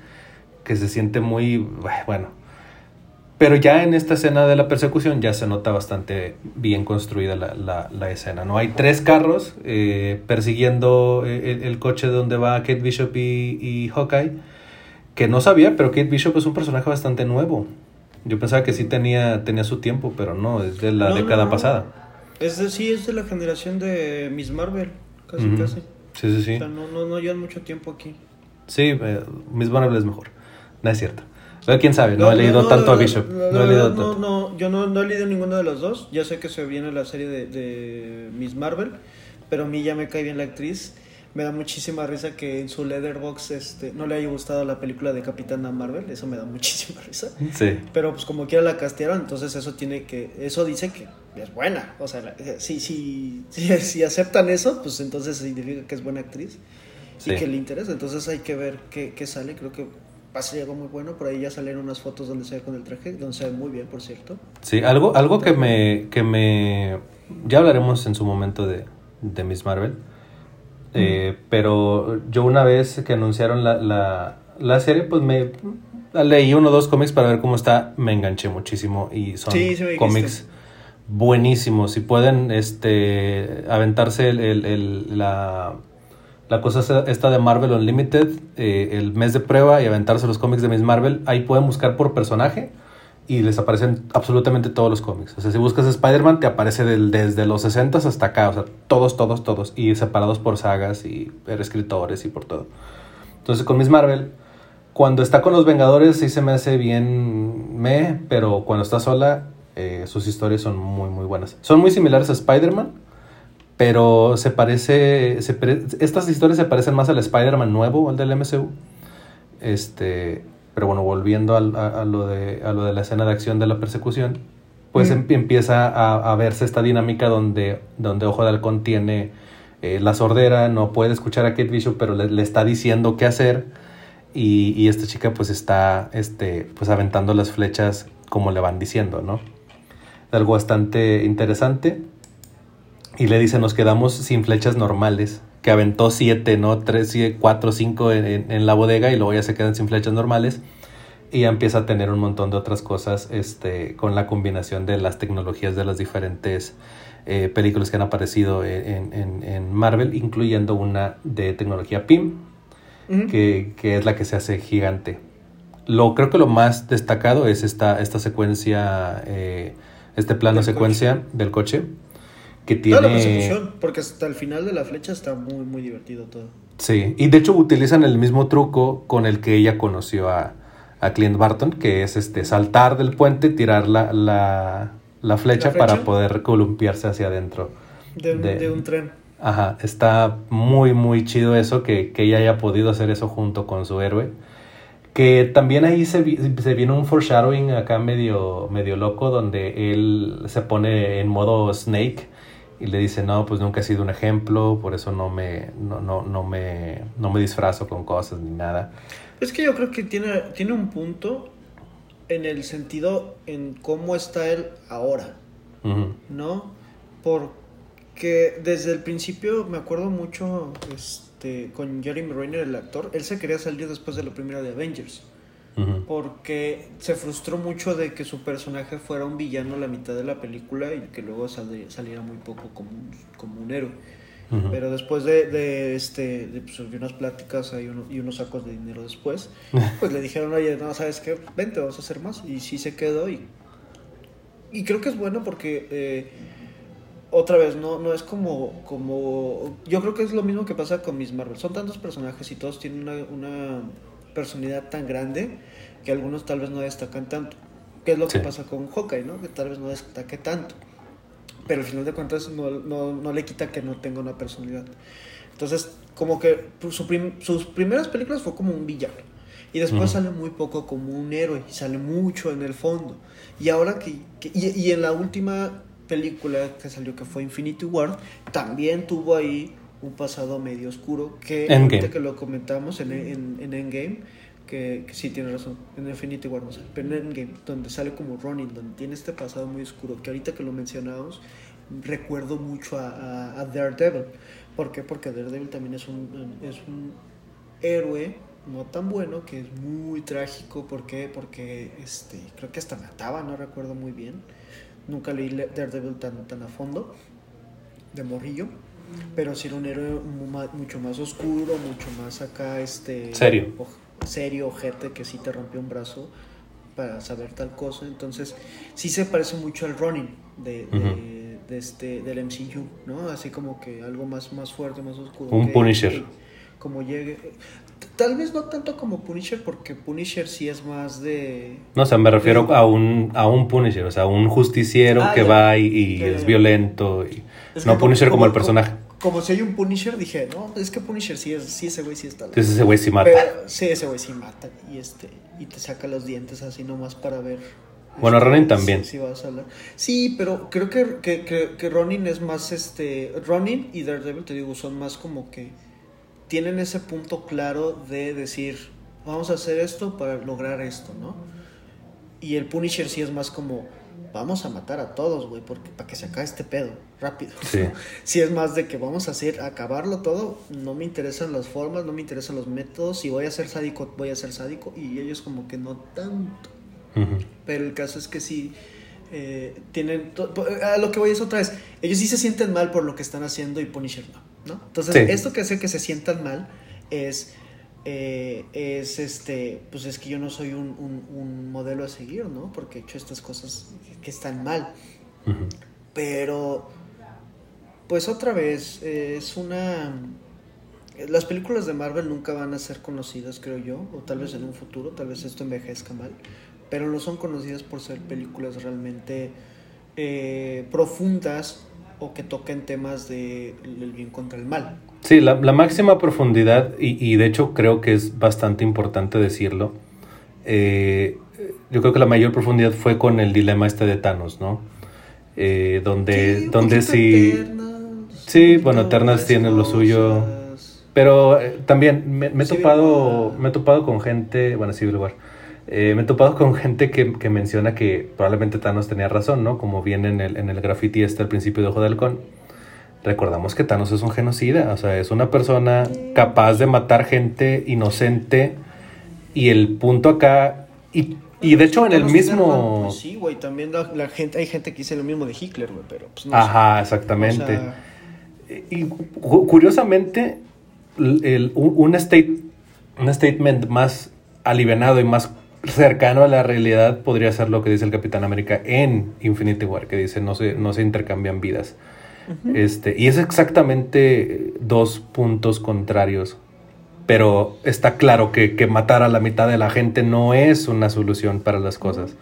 que se siente muy, bueno. Pero ya en esta escena de la persecución ya se nota bastante bien construida la, la- la escena, ¿no? Hay tres carros eh, persiguiendo eh, el, el coche donde va Kate Bishop y, y Hawkeye, que no sabía, pero Kate Bishop es un personaje bastante nuevo. Yo pensaba que sí tenía, tenía su tiempo, pero no, es de la No, no, década no. pasada. Es de, sí, es de la generación de Miss Marvel, casi, Ujú. casi. Sí, sí, sí. O sea, no, no, no llevan mucho tiempo aquí. Sí, eh, Miss Marvel es mejor. No es cierto. Pero quién sabe, no, he leído tanto a Bishop. No, he leído no, no, yo no, no, he leído ninguno de los dos. Ya sé que se viene la serie de, de Miss Marvel, pero a mí ya me cae bien la actriz me da muchísima risa que en su letterbox este, no le haya gustado la película de Capitana Marvel, eso me da muchísima risa. Sí. Pero pues como quiera la castearon, entonces eso tiene que, eso dice que es buena. O sea, si, si, si, aceptan eso, pues entonces significa que es buena actriz y que le interesa. Entonces hay que ver qué, qué sale, creo que va a ser algo muy bueno. Por ahí ya salieron unas fotos donde se ve con el traje, donde se ve muy bien, por cierto. Sí, algo, algo que me, que me, ya hablaremos en su momento de, de Miss Marvel eh, pero yo una vez que anunciaron la, la, la, serie, pues me leí uno o dos cómics para ver cómo está. Me enganché muchísimo y son cómics buenísimos. Si pueden este, aventarse el, el, la, la cosa esta de Marvel Unlimited, eh, el mes de prueba y aventarse los cómics de Miss Marvel, ahí pueden buscar por personaje y les aparecen absolutamente todos los cómics. O sea, si buscas Spider-Man, te aparece desde los 60 hasta acá. O sea, todos, todos, todos. Y separados por sagas y por escritores y por todo. Entonces, con Miss Marvel, cuando está con los Vengadores, sí se me hace bien me, pero cuando está sola, eh, sus historias son muy, muy buenas. Son muy similares a Spider-Man, pero se parece. estas historias se parecen más al Spider-Man nuevo, al del MCU. Este pero bueno, volviendo a, lo de, a lo de la escena de acción de la persecución, pues em, empieza a, verse esta dinámica donde, donde Ojo de Halcón tiene eh, la sordera, no puede escuchar a Kate Bishop, pero le, está diciendo qué hacer. Y, esta chica pues está este, pues aventando las flechas como le van diciendo, ¿no? Algo bastante interesante. Y le dice, nos quedamos sin flechas normales que aventó siete, ¿no? Tres, cuatro, cinco en, en, la bodega y luego ya se quedan sin flechas normales. Y ya empieza a tener un montón de otras cosas este, con la combinación de las tecnologías de las diferentes eh, películas que han aparecido en, en, Marvel, incluyendo una de tecnología PIM, que, que, es la que se hace gigante. Lo, creo que lo más destacado es esta, esta secuencia, eh, este plano secuencia del coche que tiene... la persecución, porque hasta el final de la flecha está muy, muy divertido todo. Sí, y de hecho utilizan el mismo truco con el que ella conoció a, a Clint Barton, que es este saltar del puente, tirar la, la, flecha, para poder columpiarse hacia adentro. De un, tren. Ajá, está muy, muy chido eso, que, ella haya podido hacer eso junto con su héroe. Que también ahí se, se viene un foreshadowing acá medio, medio loco, donde él se pone en modo Snake y le dice, no, pues nunca he sido un ejemplo, por eso no me, no, no, no me, no me disfrazo con cosas ni nada. Es que yo creo que tiene, tiene un punto en el sentido en cómo está él ahora, ¿no? Porque desde el principio me acuerdo mucho este, con Jeremy Renner, el actor, él se quería salir después de la primera de Avengers porque se frustró mucho de que su personaje fuera un villano la mitad de la película y que luego saliera muy poco como un, como un héroe. Pero después de, de este, de, pues, unas pláticas y unos sacos de dinero después, <laughs> pues le dijeron, oye, no, ¿sabes qué? Vente, vamos a hacer más. Y sí se quedó y, y creo que es bueno porque... Eh, otra vez, no, no es como, como... Yo creo que es lo mismo que pasa con Miss Marvel. Son tantos personajes y todos tienen una, una personalidad tan grande que algunos tal vez no destacan tanto. ¿Qué es lo que pasa con Hawkeye, no? Que tal vez no destaque tanto. Pero al final de cuentas no, no, no le quita que no tenga una personalidad. Entonces, como que su sus primeras películas fue como un villano. Y después sale muy poco como un héroe. Y sale mucho en el fondo. Y ahora que... y, y, en la última película que salió, que fue Infinity War, también tuvo ahí un pasado medio oscuro. Que ahorita que lo comentamos en, en, en Endgame que, sí tiene razón, en Infinity War no sale, pero en Endgame, donde sale como Ronin, donde tiene este pasado muy oscuro, que ahorita que lo mencionamos, recuerdo mucho a, a, Daredevil. ¿Por qué? Porque Daredevil también es un, es un héroe no tan bueno, que es muy trágico. ¿Por qué? Porque este, creo que hasta mataba, no recuerdo muy bien. Nunca leí Daredevil tan, tan a fondo, de morrillo. Pero sí era un héroe mucho más oscuro, mucho más acá, este... Serio serio, ojete, que sí te rompió un brazo para saber tal cosa. Entonces, sí se parece mucho al running de, de, este, del MCU, ¿no? Así como que algo más, más fuerte, más oscuro. Un Punisher. como llegue. tal vez no tanto como Punisher, porque Punisher sí es más de... No, o sea, me refiero a un, a un Punisher, o sea, un justiciero Ah, que ya. va y, y es violento. Y, Es no Punisher como, el personaje. Como, como si hay un Punisher, dije, no, es que Punisher sí, es, sí ese güey sí está... Entonces ese güey sí mata. Pero, sí, ese güey sí mata. Y, este, y te saca los dientes así nomás para ver. Bueno, este, Ronin también. si vas a hablar. Sí, pero creo que, que, que, que Ronin es más este. Ronin y Daredevil, te digo, son más como que tienen ese punto claro de decir, vamos a hacer esto para lograr esto, ¿no? Y el Punisher sí es más como, vamos a matar a todos, güey, porque para que se acabe este pedo, rápido. Sí. <laughs> Si es más de que vamos a hacer, acabarlo todo, no me interesan las formas, no me interesan los métodos, si voy a ser sádico, voy a ser sádico, y ellos como que no tanto. Pero el caso es que sí eh, tienen, po- a lo que voy es otra vez, ellos sí se sienten mal por lo que están haciendo y Punisher no, ¿no? Entonces, Sí. esto que hace que se sientan mal es... eh, es este, pues es que yo no soy un, un- un modelo a seguir, ¿no? Porque he hecho estas cosas que- están mal. Pero, pues otra vez, eh, es una... Las películas de Marvel nunca van a ser conocidas, creo yo, o tal vez en un futuro, tal vez esto envejezca mal, pero no son conocidas por ser películas realmente eh, profundas o que toquen temas de- del bien contra el mal. Sí, la, la máxima profundidad, y, y de hecho creo que es bastante importante decirlo, eh, yo creo que la mayor profundidad fue con el dilema este de Thanos, ¿no? Eh, donde Sí, donde sí... Sí, bueno, Eternals varias tiene lo suyo. Pero eh, también me, me he topado, me he topado con gente, bueno, Civil War, eh, me he topado con gente que, que menciona que probablemente Thanos tenía razón, ¿no? Como viene en el, en el graffiti este al principio de Ojo de Halcón. Recordamos que Thanos es un genocida, o sea, es una persona capaz de matar gente inocente y el punto acá, y, y de hecho en el Thanos mismo... pues sí, güey, también la, la gente, hay gente que dice lo mismo de Hitler, güey, pero pues no sé. Ajá, exactamente. O sea, Y cu- curiosamente, el- un state, un statement más alivianado y más cercano a la realidad podría ser lo que dice el Capitán América en Infinity War, que dice no se, no se intercambian vidas. Este, y es exactamente dos puntos contrarios. Pero está claro que, que matar a la mitad de la gente no es una solución para las cosas.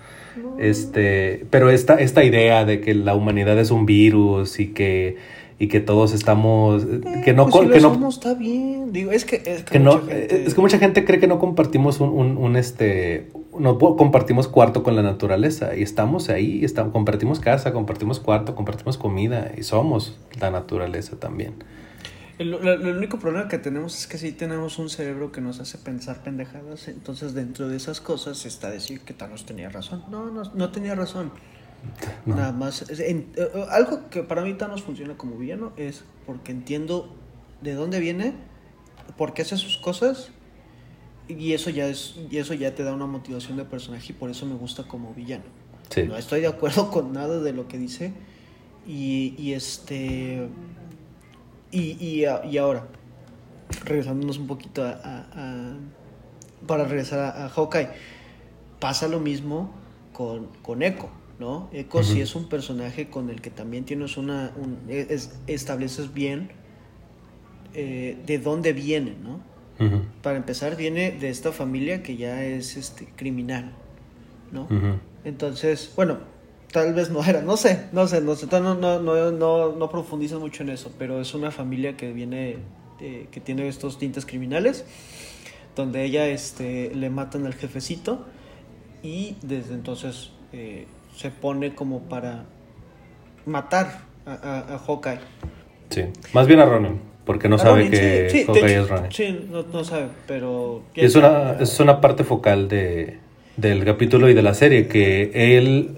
Este, pero esta, esta idea de que la humanidad es un virus y que, y que todos estamos. que no. pues si que no somos, está bien. Digo, es que, es que, que no, mucha gente- es que mucha gente cree que no compartimos un, un, un, este, no compartimos cuarto con la naturaleza y estamos ahí, estamos, compartimos casa, compartimos cuarto, compartimos comida y somos la naturaleza también. El, el- el único problema que tenemos es que sí tenemos un cerebro que nos hace pensar pendejadas. Entonces, dentro de esas cosas está decir que Thanos tenía razón. No, no, no tenía razón. <laughs> No. Nada más. en- eh, eh, algo que para mí Thanos funciona como villano es porque entiendo de dónde viene, por qué hace sus cosas. Y eso ya es y eso ya te da una motivación de personaje y por eso me gusta como villano. Sí. No estoy de acuerdo <laughs> con nada de lo que dice. Y, y este. Y, y, a- y ahora, regresándonos un poquito a. a- a- para regresar a, a Hawkeye, pasa lo mismo con, con Echo, ¿no? Echo sí Ujú. es un personaje con el que también tienes una. un- es- estableces bien eh, de dónde viene, ¿no? Para empezar, viene de esta familia que ya es este, criminal, ¿no? Entonces, bueno, tal vez no era, no sé, no sé, no sé, no, no, no, no, no profundizo mucho en eso, pero es una familia que viene, eh, que tiene estos tintes criminales, donde ella este, le matan al jefecito y desde entonces eh, se pone como para matar a, a, a Hawkeye. Sí. Más bien a Ronin, porque no A sabe Ronin, que sí, sí, de Hawkeye hecho, es Ronin. Sí, no, no sabe, pero... Es una, es una parte focal de, del capítulo y de la serie, que él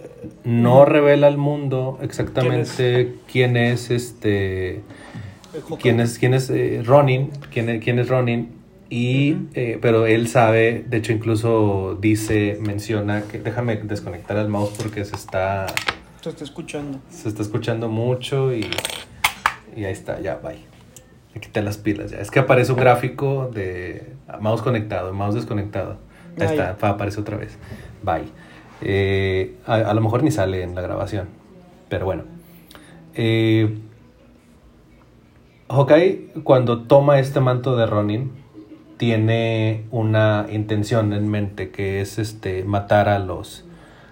no revela al mundo exactamente quién es, este quién es, quién es eh, Ronin, quién es, quién es Ronin, y, eh, pero él sabe, de hecho incluso dice, menciona que, déjame desconectar el mouse porque se está, Se está escuchando. se está escuchando mucho y, y ahí está, ya, bye. Me quité las pilas ya. Es que aparece un gráfico de mouse conectado, mouse desconectado. Ahí Ah, está, aparece otra vez. Bye. Eh, a, a lo mejor ni sale en la grabación. Pero bueno. Eh, Hawkeye, cuando toma este manto de Ronin, tiene una intención en mente que es este matar a los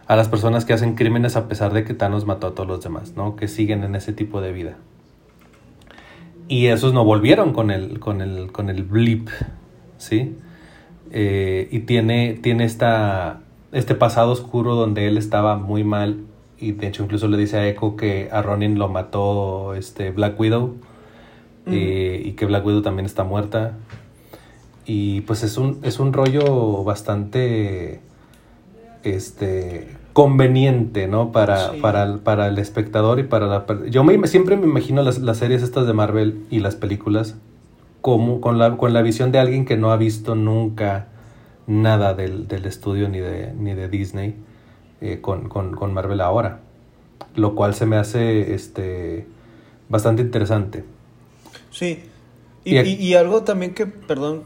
a las personas que hacen crímenes a pesar de que Thanos mató a todos los demás, ¿no? Que siguen en ese tipo de vida. Y esos no volvieron con el, con el, con el blip, ¿sí? Eh, y tiene, tiene esta, este pasado oscuro donde él estaba muy mal y de hecho incluso le dice a Echo que a Ronin lo mató este Black Widow eh, y que Black Widow también está muerta y pues es un, es un rollo bastante este conveniente, ¿no? Para, para, para, el espectador y para la... Yo me, siempre me imagino las, las, series estas de Marvel y las películas como con la, con la visión de alguien que no ha visto nunca nada del, del estudio ni de, ni de Disney eh, con, con, con, Marvel ahora. Lo cual se me hace este, bastante interesante. Sí. Y, y, algo también que, perdón,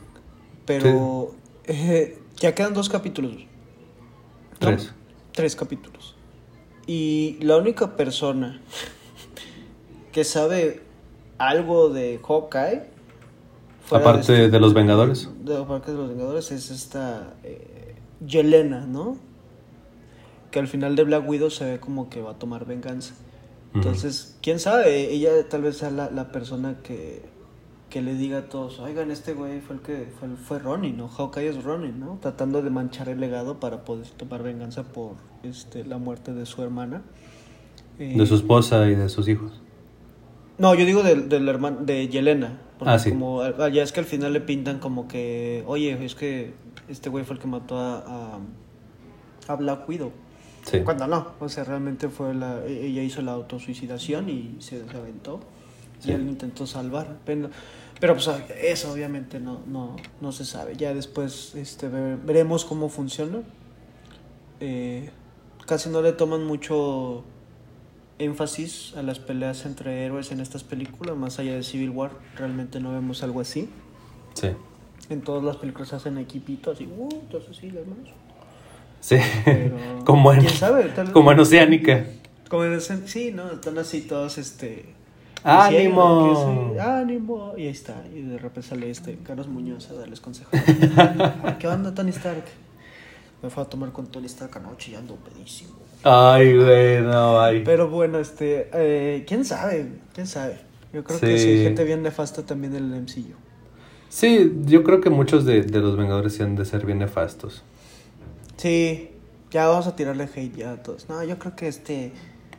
pero eh, ya quedan dos capítulos. Tres tres capítulos. Y la única persona <laughs> que sabe algo de Hawkeye. Aparte de, los Vengadores. De, aparte de los Vengadores es esta eh, Yelena, ¿no? Que al final de Black Widow se ve como que va a tomar venganza. Entonces, quién sabe, ella tal vez sea la, la persona que que le diga a todos, oigan, este güey fue el que fue, fue Ronnie, ¿no? Hawkeye es Ronnie, ¿no? Tratando de manchar el legado para poder tomar venganza por este, la muerte de su hermana. de su esposa y de sus hijos. No, yo digo del, del hermano, de Yelena. ah, sí. Como, ya es que al final le pintan como que, oye, es que este güey fue el que mató a, a, Black Widow. Sí. Cuando no, o sea, realmente fue la, ella hizo la autosuicidación y se, aventó. Y él intentó salvar. Pero, pero pues eso obviamente no, no, no se sabe. Ya después este, veremos cómo funciona. Eh, casi no le toman mucho énfasis a las peleas entre héroes en estas películas, más allá de Civil War. Realmente no vemos algo así. Sí. En todas las películas se hacen equipitos así, uh, entonces así, hermanos. Sí, <laughs> como en, como en Oceánica. Como en, sí, ¿no? Están así todos, este ¡Ánimo! ¡Ánimo! Y ahí está. Y de repente sale este Carlos Muñoz a darles consejos. <laughs> ¿Qué onda, Tony Stark? Me fue a tomar con Tony Stark anoche y ando pedísimo. Ay, güey, no, ay. Pero bueno, este. Eh, ¿Quién sabe? ¿Quién sabe? Yo creo que sí, gente bien nefasta también en el MCU. Sí, yo creo que muchos de, de los Vengadores sí han de ser bien nefastos. Sí, ya vamos a tirarle hate ya a todos. No, yo creo que este.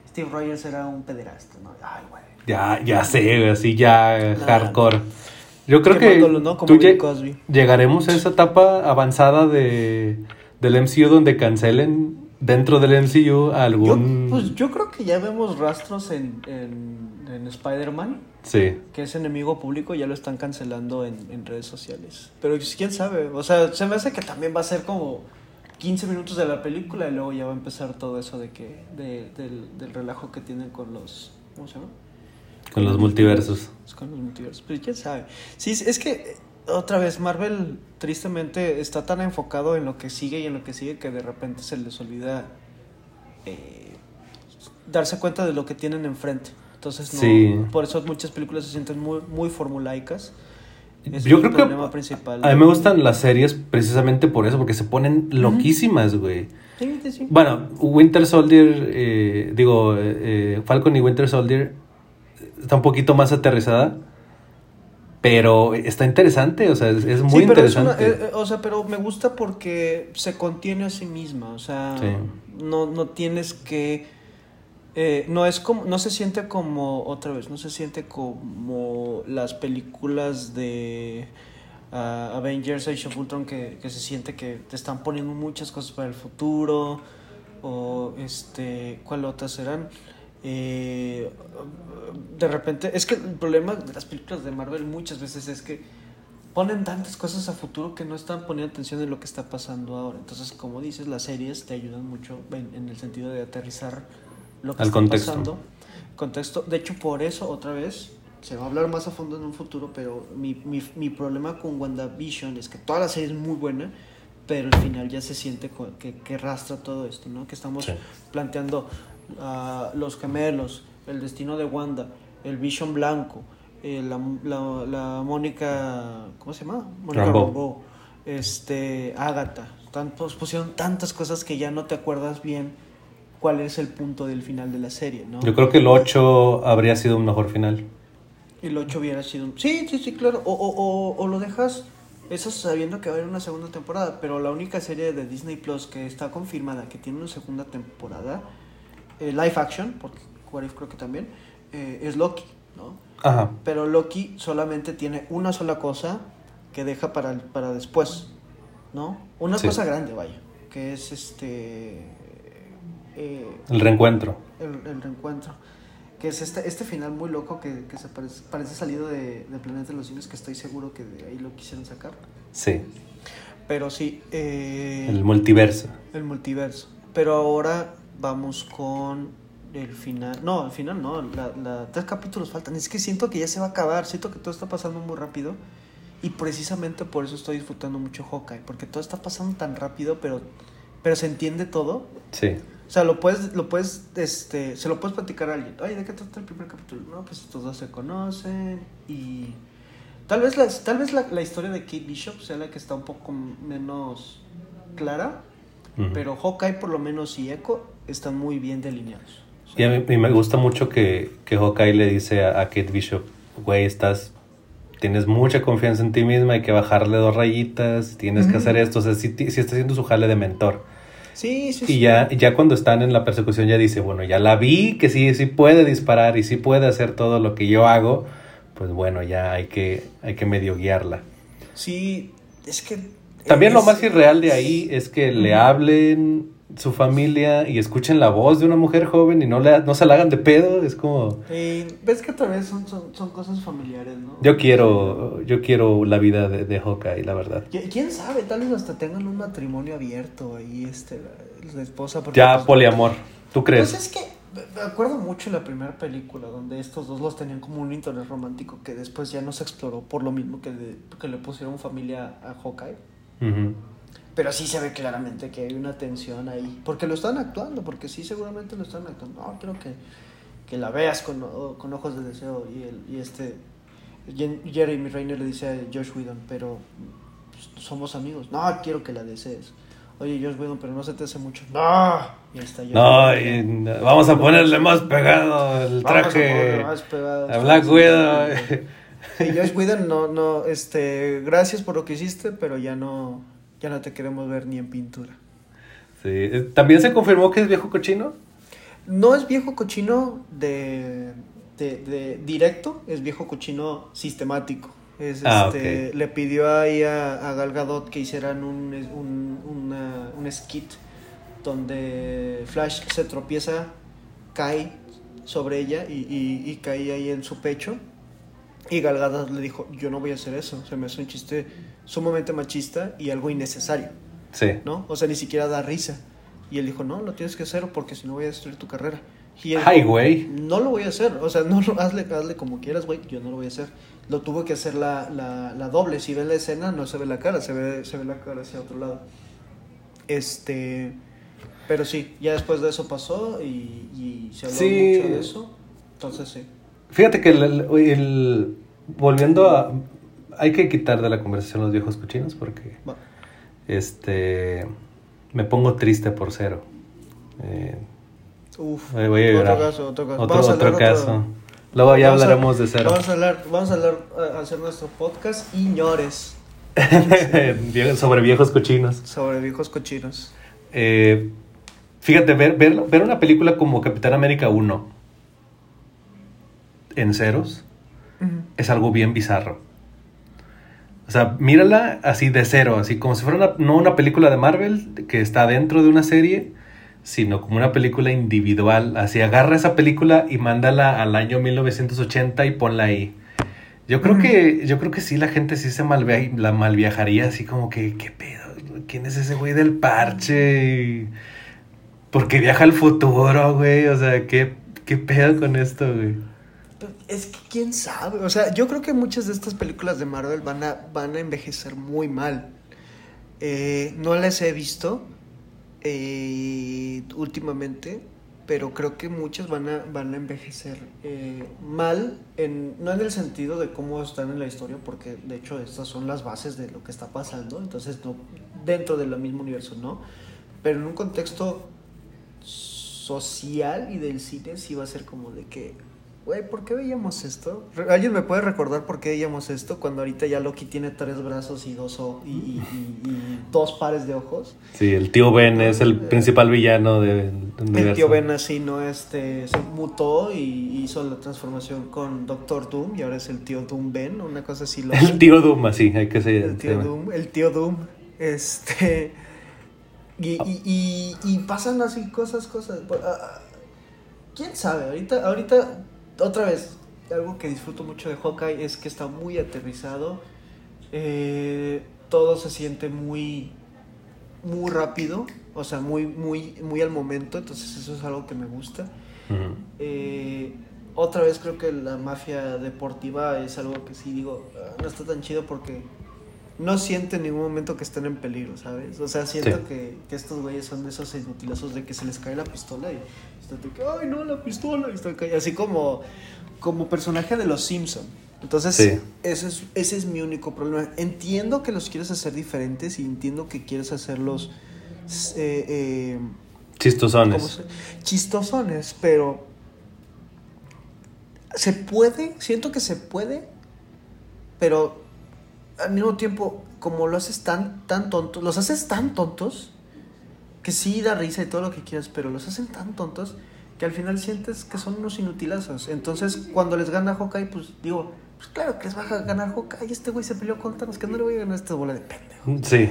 Steve Rogers era un pederasta, ¿no? Ay, güey. Ya, ya sé, así ya hardcore. Yo creo que tú llegaremos a esa etapa avanzada de, del MCU donde cancelen dentro del MCU algún... Yo, pues yo creo que ya vemos rastros en, en, Spider-Man. Sí. Que es enemigo público, ya lo están cancelando en, en redes sociales. Pero quién sabe, o sea, se me hace que también va a ser como 15 minutos de la película y luego ya va a empezar todo eso de que, de, del, del relajo que tienen con los... ¿Cómo se llama? Con los multiversos. Con los multiversos. Pero quién sabe. Sí, es que otra vez Marvel tristemente está tan enfocado en lo que sigue y en lo que sigue que de repente se les olvida eh, darse cuenta de lo que tienen enfrente. Entonces, no, por eso muchas películas se sienten muy, muy formulaicas. Yo creo que principal. A mí me gustan las series precisamente por eso, porque se ponen loquísimas, güey. Sí, sí, Bueno, Winter Soldier, eh, digo, eh, Falcon y Winter Soldier está un poquito más aterrizada. Pero está interesante, o sea, es, muy interesante. Eh, eh, o sea, pero me gusta porque se contiene a sí misma, o sea, no, no tienes que... Eh, no es como, no se siente como, otra vez, no se siente como las películas de uh, Avengers Age of Ultron que, que se siente que te están poniendo muchas cosas para el futuro, o este, ¿cuál otras serán? Eh, de repente, es que el problema de las películas de Marvel muchas veces es que ponen tantas cosas a futuro que no están poniendo atención en lo que está pasando ahora. Entonces, como dices, las series te ayudan mucho en, el sentido de aterrizar lo que está pasando. Contexto. De hecho, por eso, otra vez, se va a hablar más a fondo en un futuro, pero mi, mi, mi problema con WandaVision es que toda la serie es muy buena, pero al final ya se siente que, que rastra todo esto, ¿no? Que estamos planteando los gemelos, el destino de Wanda, el Vision Blanco, eh, la, la, Mónica, ¿cómo se llama? Mónica Rambo. este, Agatha. Tantos, pusieron tantas cosas que ya no te acuerdas bien cuál es el punto del final de la serie, ¿no? Yo creo que el 8 habría sido un mejor final. El 8 hubiera sido... un- Sí, sí, sí, claro. O, o, o, o lo dejas, eso sabiendo que va a haber una segunda temporada, pero la única serie de Disney Plus que está confirmada que tiene una segunda temporada, eh, live action, porque What If creo que también, eh, es Loki, ¿no? Ajá. Pero Loki solamente tiene una sola cosa que deja para, para después, ¿no? Una Sí. cosa grande, vaya, que es este... eh, El reencuentro. el, el reencuentro. Que es este, este final muy loco que, que se parece, parece salido de, de Planeta de los Simios, que estoy seguro que de ahí lo quisieron sacar. Sí. Pero sí, eh, El multiverso. el multiverso. Pero ahora vamos con el final. No, el final no, la, la- tres capítulos faltan. Es que siento que ya se va a acabar, siento que todo está pasando muy rápido. Y precisamente por eso estoy disfrutando mucho Hawkeye, porque todo está pasando tan rápido, pero, pero se entiende todo. Sí. O sea, lo puedes, lo puedes, este, se lo puedes platicar a alguien. Ay, ¿de qué trata el primer capítulo? No, pues estos dos se conocen y tal vez la, tal vez la, la historia de Kate Bishop sea la que está un poco menos clara, pero Hawkeye por lo menos y Echo están muy bien delineados. Y a mí y me gusta mucho que, que Hawkeye le dice a, a Kate Bishop, güey, estás, tienes mucha confianza en ti misma, hay que bajarle dos rayitas, tienes que hacer esto, o sea, sí, sí está haciendo su jale de mentor. sí, sí, sí. Y ya, y ya cuando están en la persecución ya dice, bueno, ya la vi, que sí, sí puede disparar y sí puede hacer todo lo que yo hago, pues bueno, ya hay que, hay que medio guiarla. Sí, es que También lo más irreal de ahí es que le hablen su familia y escuchen la voz de una mujer joven y no, le, no se la hagan de pedo, es como... Eh, ves que otra vez son, son, son cosas familiares, ¿no? Yo quiero, yo quiero la vida de, de Hawkeye, la verdad. Qui- ¿Quién sabe? Tal vez hasta tengan un matrimonio abierto ahí, este, la, la esposa. Ya pues, poliamor, ¿tú crees? Pues es que me- acuerdo mucho la primera película donde estos dos los tenían como un interés romántico que después ya no se exploró por lo mismo que, de- que le pusieron familia a Hawkeye. Ujú. Pero sí se ve claramente que hay una tensión ahí. Porque lo están actuando, porque sí seguramente lo están actuando. No, quiero que, que la veas con, con ojos de deseo. Y, el, y este Jeremy Renner le dice a Josh Whedon, pero pues, somos amigos. No, quiero que la desees. Oye, Josh Whedon, pero no se te hace mucho. No. Y ahí está Josh No, y vamos a ponerle más pegado el Vamos a traje ponerle más pegado. a Black Widow. Y <laughs> Josh Whedon, no, no, este, gracias por lo que hiciste, pero ya no, ya no te queremos ver ni en pintura. Sí. ¿También se confirmó que es viejo cochino? No es viejo cochino de, de, de directo, es viejo cochino sistemático. Es, Ah, este. Le pidió ahí a, a Gal Gadot que hicieran un, un, una- un skit donde Flash se tropieza, cae sobre ella y, y, y cae ahí en su pecho. Y Gal Gadot le dijo, yo no voy a hacer eso, se me hace un chiste sumamente machista y algo innecesario. Sí. ¿no? O sea, ni siquiera da risa. Y él dijo, no, lo tienes que hacer porque si no voy a destruir tu carrera. Y él Ay, güey. No lo voy a hacer. O sea, <laughs> no, lo- hazle, hazle como quieras, güey. Yo no lo voy a hacer. Lo tuvo que hacer la, la, la doble. Si ves la escena, no se ve la cara, se ve, se ve la cara hacia otro lado. Este. Pero sí, ya después de eso pasó y, y se habló Sí. mucho de eso. Entonces sí. Fíjate que el, el- el- volviendo a... Hay que quitar de la conversación los viejos cochinos porque Va. este me pongo triste por cero. Eh, Uf. Voy- a llorar. Otro caso, otro caso. otro Vamos a otro hablar caso. Luego ya vamos a- hablaremos de cero. Vamos a hablar, vamos a hablar, a hacer nuestro podcast Iñores <laughs> Sobre viejos cochinos. sobre viejos cochinos. Eh, fíjate, ver, ver, ver una película como Capitán América 1 en ceros es algo bien bizarro. O sea, mírala así de cero, así como si fuera una, no una película de Marvel que está dentro de una serie, sino como una película individual. Así agarra esa película y mándala al año 1980 y ponla ahí. Yo creo que, yo creo que sí, la gente sí se malvia- la malviajaría así como que, ¿qué pedo? ¿Quién es ese güey del parche? Porque viaja al futuro, güey. O sea, ¿qué, qué pedo con esto, güey? Es que quién sabe, o sea, yo creo que muchas de estas películas de Marvel van a, van a envejecer muy mal. Eh, no las he visto eh, últimamente, pero creo que muchas van a, van a envejecer eh, mal, en, no en el sentido de cómo están en la historia, porque de hecho estas son las bases de lo que está pasando, entonces no, dentro del mismo universo, ¿no? Pero en un contexto social y del cine sí va a ser como de que Güey, ¿por qué veíamos esto? ¿Alguien me puede recordar por qué veíamos esto cuando ahorita ya Loki tiene tres brazos y dos, y, dos pares de ojos? Sí, el tío Ben es el principal villano de, El tío Ben así, ¿no? Este, se mutó y hizo la transformación con Doctor Doom y ahora es el tío Doom Ben, una cosa así. <laughs> El tío Doom, así, hay que ser. El tío Doom, el tío Doom, este... Y, y, pasan así cosas, cosas... Ah, ah, ¿Quién sabe? Ahorita, ahorita otra vez, algo que disfruto mucho de Hawkeye es que está muy aterrizado. Eh, todo se siente muy, muy rápido, o sea, muy, muy, muy al momento. Entonces eso es algo que me gusta. Eh, otra vez creo que la mafia deportiva es algo que sí digo, ah, no está tan chido porque no siento en ningún momento que estén en peligro, ¿sabes? O sea, siento que, que, estos güeyes son de esos inutilazos de que se les cae la pistola y están de que, ay, no, la pistola, y están así como, como personaje de los Simpson. Entonces, ese, es, ese es mi único problema. Entiendo que los quieres hacer diferentes y entiendo que quieres hacerlos... Eh, eh, chistosones. Chistosones, pero... Se puede, siento que se puede, pero al mismo tiempo, como lo haces tan, tan tontos, los haces tan tontos, que sí da risa y todo lo que quieras, pero los hacen tan tontos que al final sientes que son unos inutilazos. Entonces, cuando les gana Hawkeye, pues digo, pues claro que les va a ganar Hawkeye. Este güey se peleó con Thanos, que no le voy a ganar a esta bola de pendejo. Sí.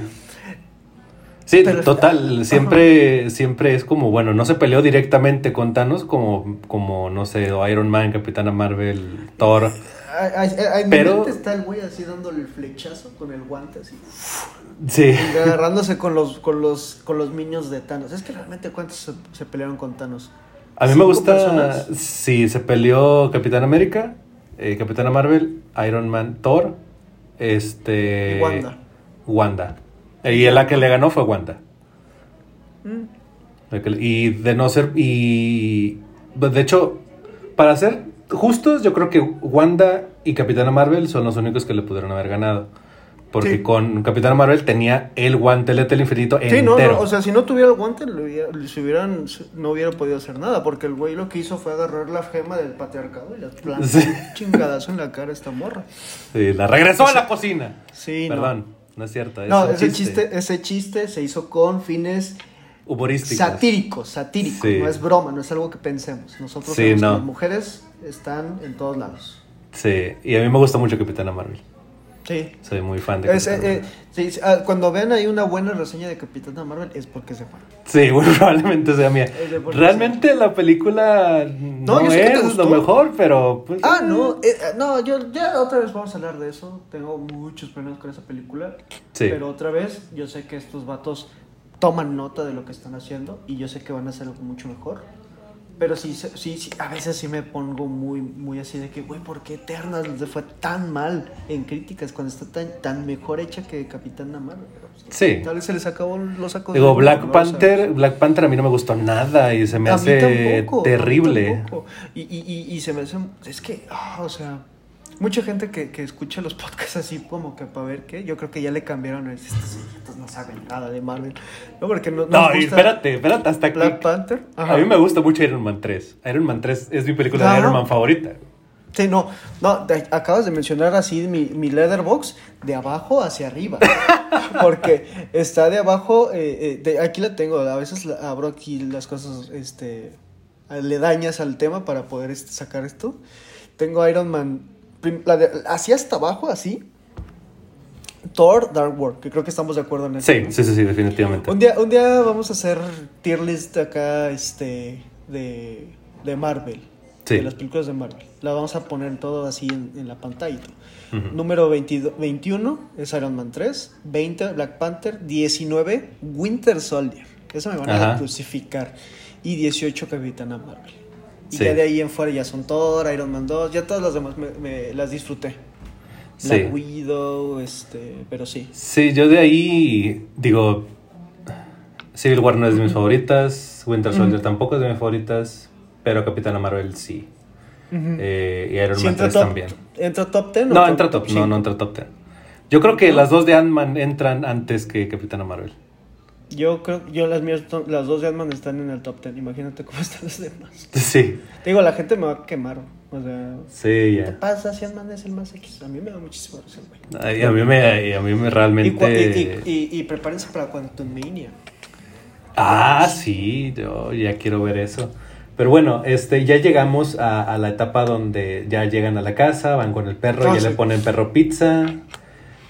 Sí, total, siempre, siempre es como, bueno, no se peleó directamente con Thanos como, como, no sé, Iron Man, Capitana Marvel, Thor. En pero... está el güey así dándole el flechazo con el guante así. Sí. agarrándose con los, con los, con los niños de Thanos. Es que realmente cuántos se, pelearon con Thanos. A mí me gusta. Sí, se peleó Capitán América, eh, Capitana Marvel, Iron Man, Thor, este. Y Wanda. Wanda. Y la que le ganó fue Wanda. Mm. Y de no ser. Y. De hecho, para ser justos, yo creo que Wanda y Capitana Marvel son los únicos que le pudieron haber ganado. Porque con Capitana Marvel tenía el guante del infinito sí, entero. No, no, o sea, si no tuviera el guante, si hubieran, no hubiera podido hacer nada. Porque el güey lo que hizo fue agarrar la gema del patriarcado y las plantas chingadas en la cara a esta morra. Sí, la regresó a la cocina. Sí, Perdón, no, es cierto. no, ese chiste. ese chiste se hizo con fines humorísticos. Satíricos, satíricos. No es broma, no es algo que pensemos. Nosotros sí, las mujeres están en todos lados. Sí, y a mí me gusta mucho Capitana Marvel. Sí. Soy muy fan de Capitana eh, Marvel. sí, ah, cuando vean ahí una buena reseña de Capitana Marvel es porque se fue. Sí, <laughs> probablemente sea mía. Realmente la película no, es lo mejor, pero... Pues, ah, no, eh, eh, no, yo ya otra vez vamos a hablar de eso. Tengo muchos problemas con esa película. Sí. Pero otra vez, yo sé que estos vatos toman nota de lo que están haciendo y yo sé que van a hacer algo mucho mejor. Pero sí, sí, sí, a veces sí me pongo muy, muy así de que, güey, ¿por qué Eternals le fue tan mal en críticas cuando está tan, tan mejor hecha que Capitán Marvel? Pues, sí. Tal vez se les acabó los sacos. Digo, Black Panther, Black Panther a mí no me gustó nada y se me hace terrible. Y, y, y, se me hace, es que, ah, o sea, mucha gente que, que, escucha los <laughs> podcasts así como que para ver qué, yo creo que ya le cambiaron a estos, no saben nada de Marvel. No, porque no. No, espérate, espérate, hasta aquí. Black Panther. A mí me gusta mucho Iron Man 3. Iron Man 3 es mi película de Iron Man favorita. Sí, no, no, acabas de mencionar así mi, mi letterbox de abajo hacia arriba. <laughs> porque está de abajo, eh, eh, aquí la tengo, a veces abro aquí las cosas, este, le dañas al tema para poder este, sacar esto. Tengo Iron Man así hasta abajo, así. Thor, Dark World, que creo que estamos de acuerdo en eso. Sí, sí, sí, definitivamente. Un día, un día vamos a hacer tier list acá, este, de, de Marvel. Sí. De las películas de Marvel. La vamos a poner todo así en, la pantalla. Número 21 es Iron Man 3, 20 Black Panther, 19 Winter Soldier. Eso me van a crucificar. Y 18 Capitana Marvel. Y ya de ahí en fuera ya son Thor, Iron Man 2, ya todas las demás me, las disfruté. La Widow, este, pero sí. Sí, yo de ahí digo, Civil War no es de mis favoritas. Winter Soldier tampoco es de mis favoritas, pero Capitana Marvel sí. Eh, y Iron Sí, Man entra 3 top- también. ¿Entra top 10 o No, entra top, no, no entra top 10. Yo creo que las dos de Ant-Man entran antes que Capitana Marvel. Yo creo, yo las mías, las dos de Ant-Man están en el top 10. Imagínate cómo están las demás. <laughs> Sí, Te digo, la gente me va a quemar. O sea, sí, ¿qué ya. pasa si Ant-Man es el más X? A mí me da muchísimo risa, güey. Ay, A mí me, a mí me realmente... y, y, y, y prepárense para Quantum Mania. Ah, sí, yo ya quiero ver eso. Pero bueno, este, ya llegamos a, a la etapa donde ya llegan a la casa, van con el perro, Ah, ya sí. le ponen perro pizza.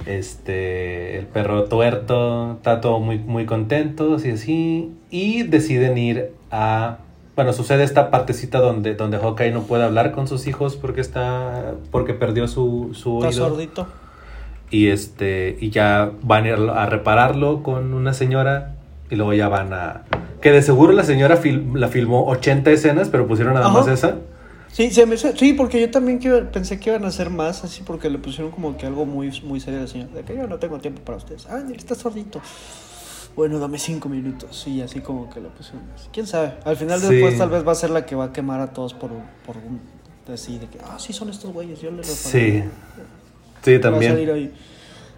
Este, el perro tuerto, está todo muy, muy contentos y así. Y deciden ir a. Bueno, sucede esta partecita donde, donde Hawkeye no puede hablar con sus hijos porque está. porque perdió su, su Está oído. sordito. Y este, y ya van a ir a repararlo con una señora. Y luego ya van a. Que de seguro la señora fil- la filmó 80 escenas, pero pusieron nada Ajá. más esa. Sí, se me, sí, porque yo también que pensé que iban a hacer más así porque le pusieron como que algo muy, muy serio al señor. De que yo no tengo tiempo para ustedes. Ah, él está sordito. Bueno, dame cinco minutos. Y así como que le pusieron más. ¿Quién sabe? Al final Sí. después tal vez va a ser la que va a quemar a todos por, un- por un... Así de que, ah, sí son estos güeyes, yo les Sí. Sí, Va a salir también. ahí.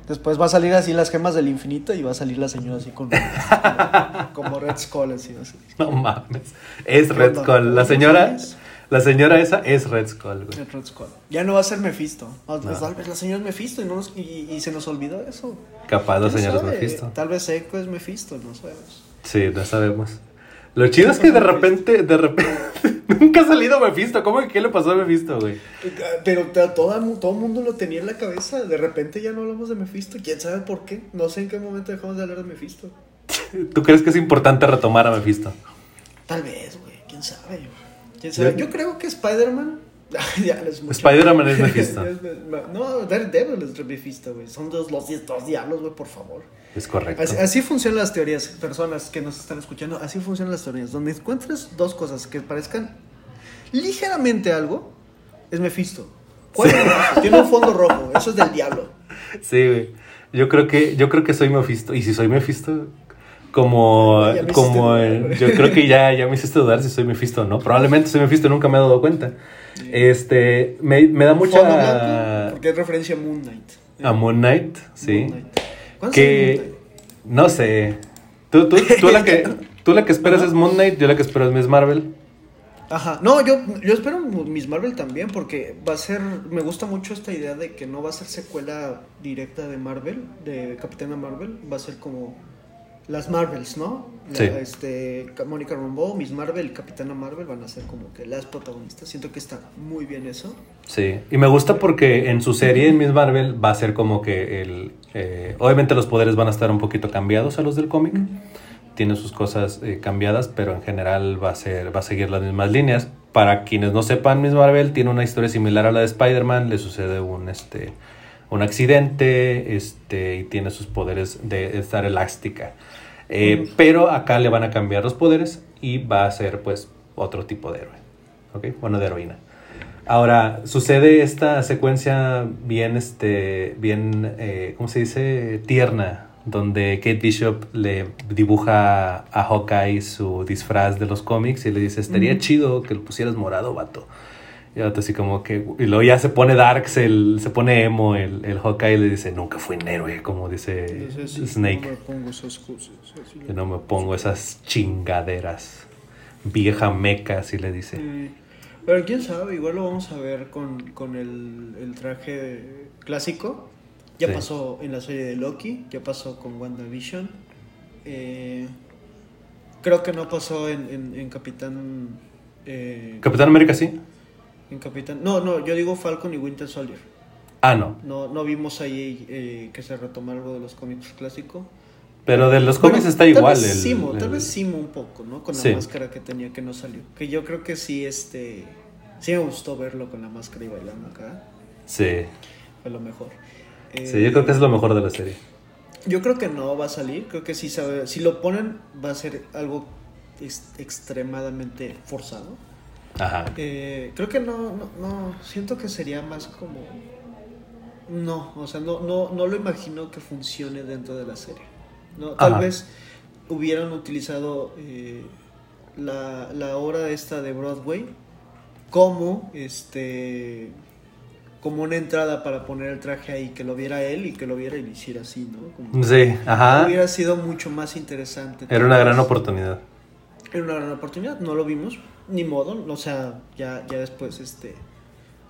Después va a salir así las gemas del infinito y va a salir la señora así con... como, <laughs> como Red Skull así. así. No mames. Es ¿Qué Red? Skull. La ¿Cómo señora. sabes? La señora esa es Red Skull, güey. El Red Skull. Ya no va a ser Mephisto. No, pues, No. Tal vez la señora es Mephisto y, no nos- y, y se nos olvidó eso. Capaz la ¿Quién señora es sabe? Mephisto. Tal vez Echo es Mephisto, no sabemos. Sí, no sabemos. Lo chido es que de repente, de repente. <laughs> Nunca ha salido Mephisto. ¿Cómo que qué le pasó a Mephisto, güey? Pero to- todo, el todo mundo lo tenía en la cabeza. De repente ya no hablamos de Mephisto. ¿Quién sabe por qué? No sé en qué momento dejamos de hablar de Mephisto. <laughs> ¿Tú crees que es importante retomar a Mephisto? Tal vez, güey. ¿Quién sabe? ¿Quién sabe? Yo- creo que Spider-Man... <laughs> Spider-Man es Mephisto. <laughs> no, Daredevil es Mephisto, güey. Son dos, los dos diablos, güey, por favor. Es correcto. Así, así funcionan las teorías, personas que nos están escuchando, así funcionan las teorías. Donde encuentres dos cosas que parezcan ligeramente algo, es Mephisto. ¿Cuál es Mephisto? Tiene un fondo rojo, eso es del diablo. <laughs> Sí, güey. Yo creo que, yo creo que soy Mephisto. Y si soy Mephisto, como, hiciste como, yo creo que ya, ya me hiciste dudar si soy Mephisto o no. Probablemente soy Mephisto, nunca me he dado cuenta. Este, me, me da Fondo blanco, mucha porque es referencia a Moon Knight. a Moon Knight, sí. Moon Knight. ¿Cuándo sale Moon Que Knight? no sé. Tú, tú, tú la que <laughs> tú la que esperas es Moon Knight, yo la que espero es Miss Marvel. Ajá, no, yo, yo espero Miss Marvel también porque va a ser, me gusta mucho esta idea de que no va a ser secuela directa de Marvel, de Capitana Marvel, va a ser como las Marvels, ¿no? La- Sí. Este, Mónica Rambeau, Miss Marvel y Capitana Marvel van a ser como que las protagonistas, siento que está muy bien eso. Sí, y me gusta porque en su serie en Miss Marvel va a ser como que el... eh, obviamente los poderes van a estar un poquito cambiados a los del cómic. Tiene sus cosas eh, cambiadas, pero en general va a, ser, va a seguir las mismas líneas. Para quienes no sepan, Miss Marvel tiene una historia similar a la de Spider-Man. Le sucede un, este, un accidente este, y tiene sus poderes de estar elástica. Eh, Pero acá le van a cambiar los poderes y va a ser pues otro tipo de héroe. ¿Ok? Bueno, de heroína. Ahora, sucede esta secuencia bien, este, bien, eh, ¿cómo se dice? Tierna, donde Kate Bishop le dibuja a Hawkeye su disfraz de los cómics y le dice, estaría chido que lo pusieras morado, vato. Y así como que, y luego ya se pone darks, el, se pone emo el, el Hawkeye y le dice, nunca fui un héroe, como dice Entonces, Snake. no me pongo esas cosas, así. Yo no me pongo esas chingaderas. Vieja meca, así le dice. Pero quién sabe, igual lo vamos a ver con, con el, el traje clásico. Ya Sí. pasó en la serie de Loki, ya pasó con WandaVision. Eh, creo que no pasó en, en, en Capitán. eh, Capitán América sí. En Capitán. No, no, yo digo Falcon y Winter Soldier. Ah, no. No, no vimos ahí eh, que se retomara algo de los cómics clásicos. Pero de los cómics Bueno, está tal igual. Vez el- Simo, el- Tal vez Simo un poco, ¿no? Con la Sí. máscara que tenía que no salió. Que yo creo que sí, este. Sí me gustó verlo con la máscara y bailando acá. Sí. Fue lo mejor. Sí, yo creo que es lo mejor de la serie. Yo creo que no va a salir. Creo que sí sabe. Si lo ponen, va a ser algo ex- extremadamente forzado. Ajá. Eh, creo que no, no, no. Siento que sería más como. No, o sea, no, no, no lo imagino que funcione dentro de la serie. No, tal Ajá. vez hubieran utilizado eh, la, la obra esta de Broadway como este como una entrada para poner el traje ahí, que lo viera él y que lo viera y lo hiciera así, ¿no? Como- Sí, ajá. Hubiera sido mucho más interesante. Era una gran oportunidad. Era una gran oportunidad, no lo vimos, ni modo, o sea, ya, ya después este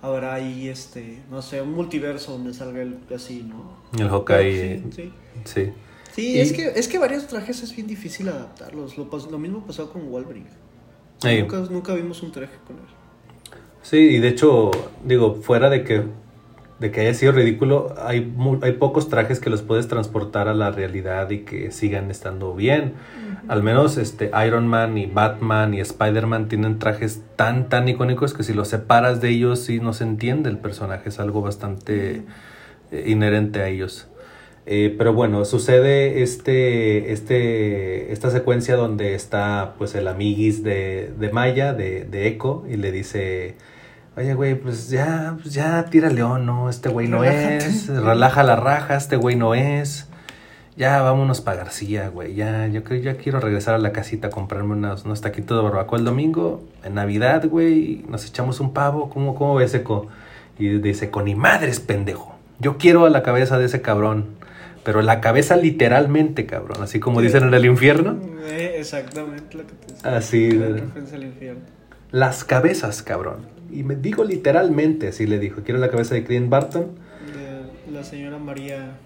habrá ahí este, no sé, un multiverso donde salga el así, ¿no? El Hawkeye. Sí, sí. Sí. Sí, Y- es que es que varios trajes es bien difícil adaptarlos. Lo, lo mismo pasó con Wolverine. Nunca, nunca vimos un traje con él. Sí, y de hecho, digo, fuera de que, de que haya sido ridículo, hay, hay pocos trajes que los puedes transportar a la realidad y que sigan estando bien. Al menos este, Iron Man y Batman y Spider-Man tienen trajes tan, tan icónicos que si los separas de ellos sí no se entiende el personaje, es algo bastante eh, inherente a ellos. Eh, pero bueno, sucede este, este, esta secuencia donde está pues el amiguis de, de Maya, de, de Echo, y le dice, oye güey, pues ya, pues ya tira león, no, este güey no Relájate. es, relaja la raja, este güey no es, ya vámonos para García, güey, ya, yo creo, ya quiero regresar a la casita a comprarme unos, unos taquitos de barbacoa el domingo, en Navidad, güey, nos echamos un pavo, ¿cómo, cómo ves Echo? Y dice, con ni madres, pendejo, yo quiero a la cabeza de ese cabrón. Pero la cabeza literalmente, cabrón. Así como Sí. dicen en el infierno. Eh, exactamente lo que te decía. Así. La de- referencia al infierno. Las cabezas, cabrón. Y me digo literalmente, así le dijo. Quiero la cabeza de Clint Barton. De la señora María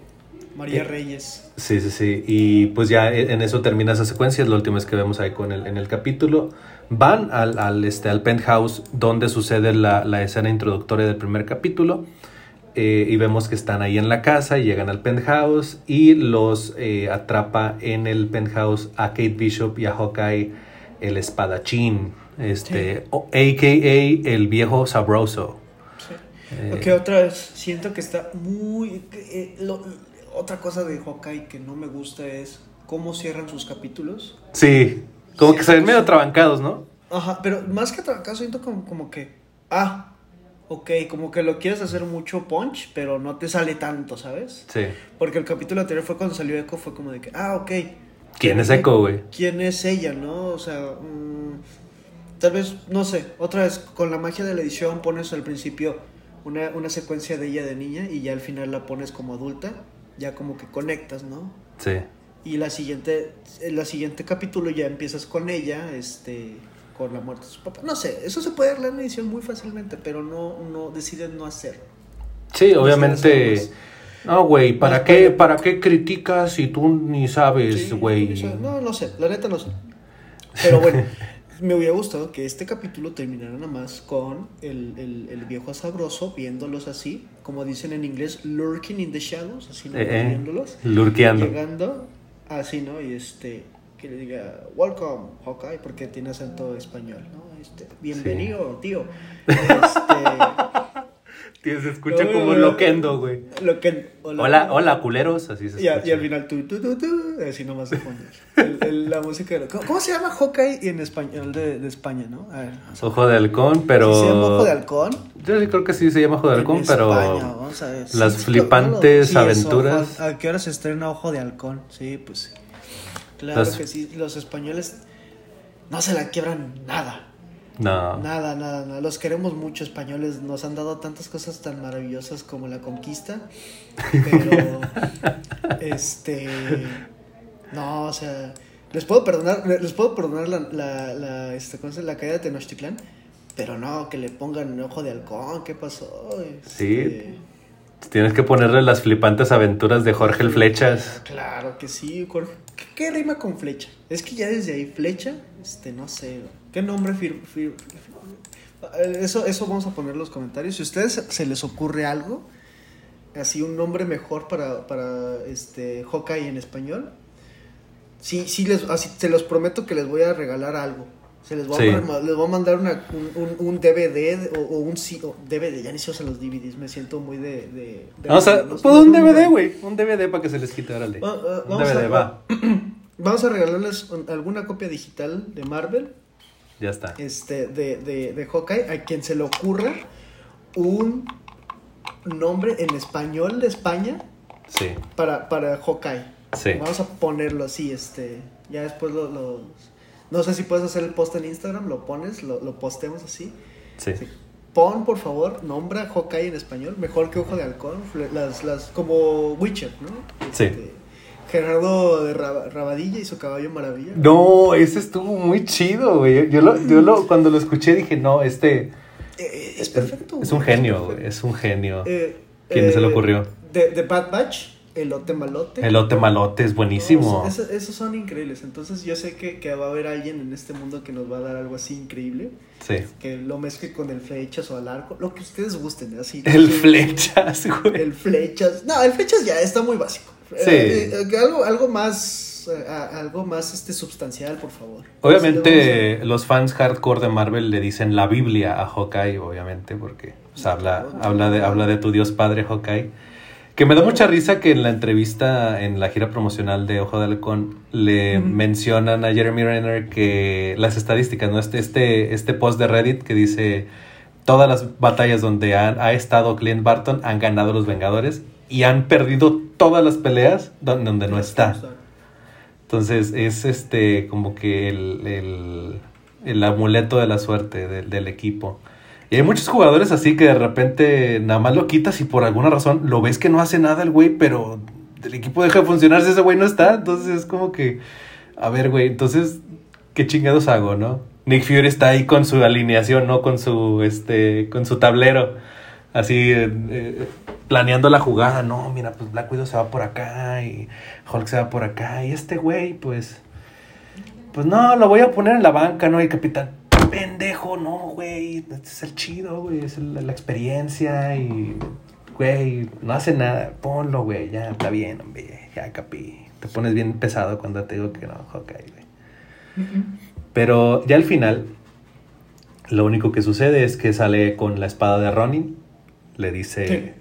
María Eh, Reyes. Sí, sí, sí. Y pues ya e- en eso termina esa secuencia. Es lo último que vemos ahí con el, en el capítulo. Van al, al, este, al penthouse donde sucede la, la escena introductoria del primer capítulo. eh, y vemos que están ahí en la casa y llegan al penthouse y los eh, atrapa en el penthouse a Kate Bishop y a Hawkeye el espadachín, este, o- a.k.a. el viejo sabroso. Sí. Eh, Porque otra vez, siento que está muy... eh, lo- otra cosa de Hawkeye que no me gusta es cómo cierran sus capítulos. Sí, como que se ven medio trabancados, ¿no? Ajá, pero más que acaso siento como, como que... Ah, ok, como que lo quieres hacer mucho punch, pero no te sale tanto, ¿sabes? Sí. Porque el capítulo anterior fue cuando salió Echo, fue como de que, ah, ok. ¿Quién es Echo, güey? ¿Quién es ella, no? O sea, mm, tal vez, no sé, otra vez, con la magia de la edición pones al principio una, una secuencia de ella de niña y ya al final la pones como adulta, ya como que conectas, ¿no? Sí. Y la siguiente, en la siguiente capítulo ya empiezas con ella, este, con la muerte de su papá. No sé, eso se puede arreglar en edición muy fácilmente, pero no, no deciden no hacerlo. Sí, No obviamente. sé, No, güey, ¿para qué, para- para qué criticas si tú ni sabes, güey? no, no sé, la neta no sé. Pero bueno, <laughs> me hubiera gustado que este capítulo terminara nada más con el, el, el viejo sabroso viéndolos así, como dicen en inglés, lurking in the shadows, así ¿no? Eh, eh, viéndolos, lurqueando. llegando así, ¿no? Y este, que le diga, welcome, Hawkeye, porque tiene acento español, ¿no? Este, bienvenido, tío. Este, <laughs> Tío, se escucha No, como un loquendo, güey. lo que, Hola, hola, culeros, así se Y, escucha. y al final, tu, tu, tu, tu, así nomás de fondo. El- el- la música de... ¿Cómo, cómo se llama Hawkeye en español de, de España, no? A ver. a- Ojo de halcón, pero... ¿Sí ¿Se llama Ojo de Halcón? Yo sí creo que sí se llama Ojo de halcón, En pero... España, vamos a ver. las Sí, flipantes aventuras. ¿A qué hora se estrena Ojo de Halcón? Sí, pues sí. Claro Las- que sí. Los españoles no se la quiebran nada. No. Nada, nada, nada. Los queremos mucho españoles. Nos han dado tantas cosas tan maravillosas como la conquista. Pero, <laughs> este, no, o sea, les puedo perdonar, les puedo perdonar la, la, la, este, ¿cómo se llama? la caída de Tenochtitlán. Pero no, que le pongan ojo de halcón, ¿qué pasó? Sí. Este, Tienes que ponerle las flipantes aventuras de Jorge el Flechas. Claro que sí, Jorge. ¿Qué, qué rima con flecha? Es que ya desde ahí, flecha, este, no sé. ¿Qué nombre fir, fir- fir- Eso, eso vamos a poner en los comentarios. Si a ustedes se les ocurre algo, así un nombre mejor para, para este Hawkeye en español, sí, sí les, así, se los prometo que les voy a regalar algo. Se les voy, Sí. a, les voy a mandar una- un, un- un DVD o, o un o DVD, ya ni se usan los DVDs, me siento muy de... de, de- O sea, no- pues un DVD, güey. Un DVD para que se les quite, órale. Va- va- Un vamos DVD, a- va. <clears throat> Vamos a regalarles un- alguna copia digital de Marvel, Ya está. este, de, de, de Hawkeye, a quien se le ocurra un nombre en español de España Sí, para, para Hawkeye. sí. Vamos a ponerlo así, este, ya después lo- No sé si puedes hacer el post en Instagram, lo pones, lo, lo posteamos así. Sí. Sí. Pon, por favor, nombra Hawkeye en español, mejor que Ojo de Halcón, las, las, como Witcher, ¿no? Sí. Gerardo de Raba- Rabadilla y su caballo maravilla. No, ese estuvo muy chido, güey. Yo, lo, yo lo, cuando lo escuché dije, no, este Eh, es perfecto. es un genio, güey. Es un genio. Eh, ¿Quién eh, se le ocurrió? De, de Bad Batch, Elote Malote. Elote malote es buenísimo. No, esos, esos son increíbles. Entonces yo sé que, que va a haber alguien en este mundo que nos va a dar algo así increíble. Sí. Que lo mezcle con el flechas o al arco. Lo que ustedes gusten, así. El flechas, güey. El flechas. No, el flechas ya está muy básico. Sí. Eh, eh, algo, algo más. eh, algo más este substancial, por favor. Obviamente los fans hardcore de Marvel le dicen la Biblia a Hawkeye, obviamente, porque pues, habla, habla, de, habla de tu Dios Padre Hawkeye. Que me da mucha risa que en la entrevista, en la gira promocional de Ojo de Halcón, le mencionan a Jeremy Renner que las estadísticas, ¿no? Este, este, este post de Reddit que dice todas las batallas donde han- ha estado Clint Barton han ganado los Vengadores y han perdido todas las peleas don- donde no está. Entonces es este como que el, el, el amuleto de la suerte del, del equipo. Y hay muchos jugadores así que de repente nada más lo quitas y por alguna razón lo ves que no hace nada el güey, pero el equipo deja de funcionar si ese güey no está. Entonces es como que, a ver, güey, entonces, ¿qué chingados hago, no? Nick Fury está ahí con su alineación, ¿no? Con su, este, con su tablero. Así, eh, eh, planeando la jugada. No, mira, pues Black Widow se va por acá y Hulk se va por acá. Y este güey, pues, pues no, lo voy a poner en la banca, ¿no? Y el capitán, pendejo, no, güey. Este es el chido, güey. Es el- la experiencia y, güey, no hace nada. Ponlo, güey, ya está bien, hombre. Ya capi. Te pones bien pesado cuando te digo que no, Hawkeye, güey. Pero ya al final, lo único que sucede es que sale con la espada de Ronin. Le dice.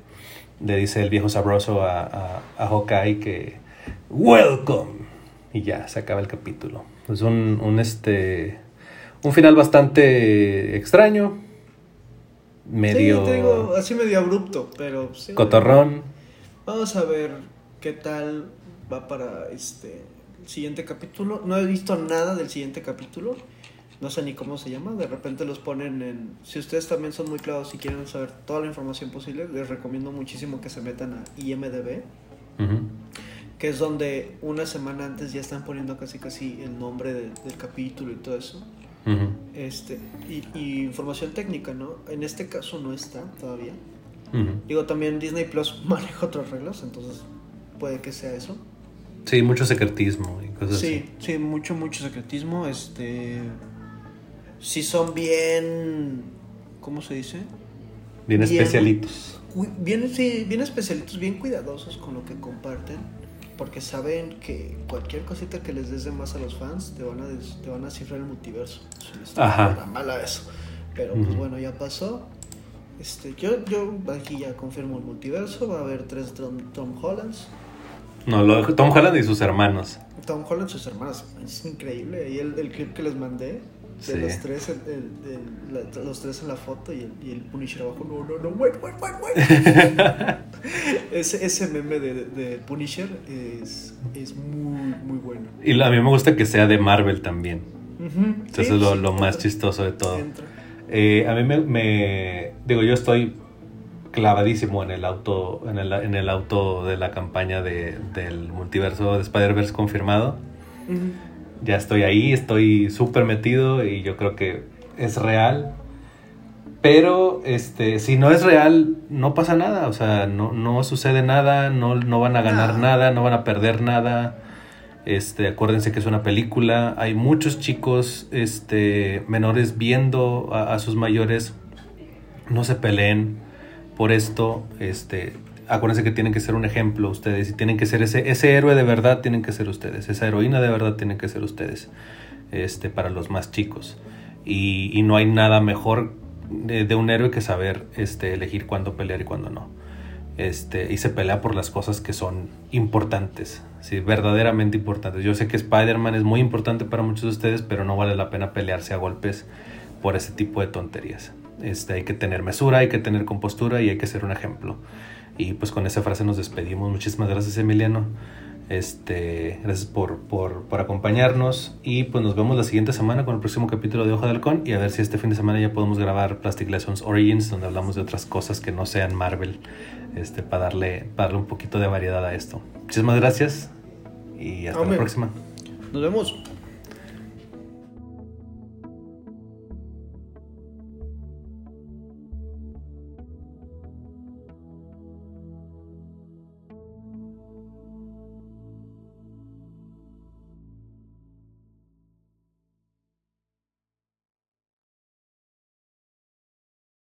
Le dice el viejo sabroso a, a, a Hawkeye que Welcome. Y ya, se acaba el capítulo. Es un, un este. Un final bastante extraño. Medio Sí, te digo, así medio abrupto, pero sí. cotorrón. Vamos a ver qué tal va para este el siguiente capítulo. No he visto nada del siguiente capítulo. No sé ni cómo se llama. De repente los ponen en. Si ustedes también son muy claros y quieren saber toda la información posible, les recomiendo muchísimo que se metan a IMDB, Ujú. que es donde una semana antes ya están poniendo casi casi el nombre de- del capítulo y todo eso. Ujú. Este, y, y información técnica, ¿no? En este caso no está todavía. Ujú. Digo, también Disney Plus <laughs> maneja otras reglas, entonces puede que sea eso. Sí, mucho secretismo y cosas Sí, sí, mucho, mucho secretismo. Este. Sí, son bien. ¿Cómo se dice? Bien Bien. especialitos. Bien, sí, bien especialitos, bien cuidadosos con lo que comparten. Porque saben que cualquier cosita que les des de más a los fans te van a, te van a cifrar el multiverso. Ajá. mala- eso. Pero pues bueno, ya pasó. Este, yo, yo aquí ya confirmo el multiverso. Va a haber tres Tom, Tom Hollands. No, lo, Tom Holland y sus hermanos. Tom Holland, sus hermanas, es increíble. Y el, el clip que les mandé, de Sí. los tres, el- el- el- la- los tres en la foto y el, y el Punisher abajo, no, no, no, wait, wait, wait, wait. <laughs> ese, ese meme de, de Punisher es, es muy, muy bueno. Y a mí me gusta que sea de Marvel también. Ujú, Eso sí, es lo, sí, lo más chistoso de todo. Eh, a mí me, me- Digo, yo estoy clavadísimo en el auto en el, en el auto de la campaña de, del multiverso de Spider-Verse confirmado. Ujú. Ya estoy ahí, estoy súper metido y yo creo que es real. Pero este, si no es real, no pasa nada. O sea, no, no sucede nada, no, no van a ganar No. nada, no van a perder nada. Este, acuérdense que es una película. Hay muchos chicos este, menores viendo a, a sus mayores. No se peleen por esto. Este, acuérdense que tienen que ser un ejemplo ustedes. Y tienen que ser ese, ese héroe de verdad, tienen que ser ustedes. Esa heroína de verdad tienen que ser ustedes. Este, para los más chicos. Y, y no hay nada mejor de, un héroe que saber este, elegir cuándo pelear y cuándo no. Este, y se pelea por las cosas que son importantes, ¿sí? verdaderamente importantes. Yo sé que Spider-Man es muy importante para muchos de ustedes, pero no vale la pena pelearse a golpes por ese tipo de tonterías. Este, hay que tener mesura, hay que tener compostura y hay que ser un ejemplo. Y pues con esa frase nos despedimos. Muchísimas gracias, Emiliano. Este, gracias por, por, por, acompañarnos y pues nos vemos la siguiente semana con el próximo capítulo de Hoja de Halcón y a ver si este fin de semana ya podemos grabar Plastic Lessons Origins donde hablamos de otras cosas que no sean Marvel este, para, darle, para darle un poquito de variedad a esto. Muchísimas gracias y hasta la próxima. Nos vemos.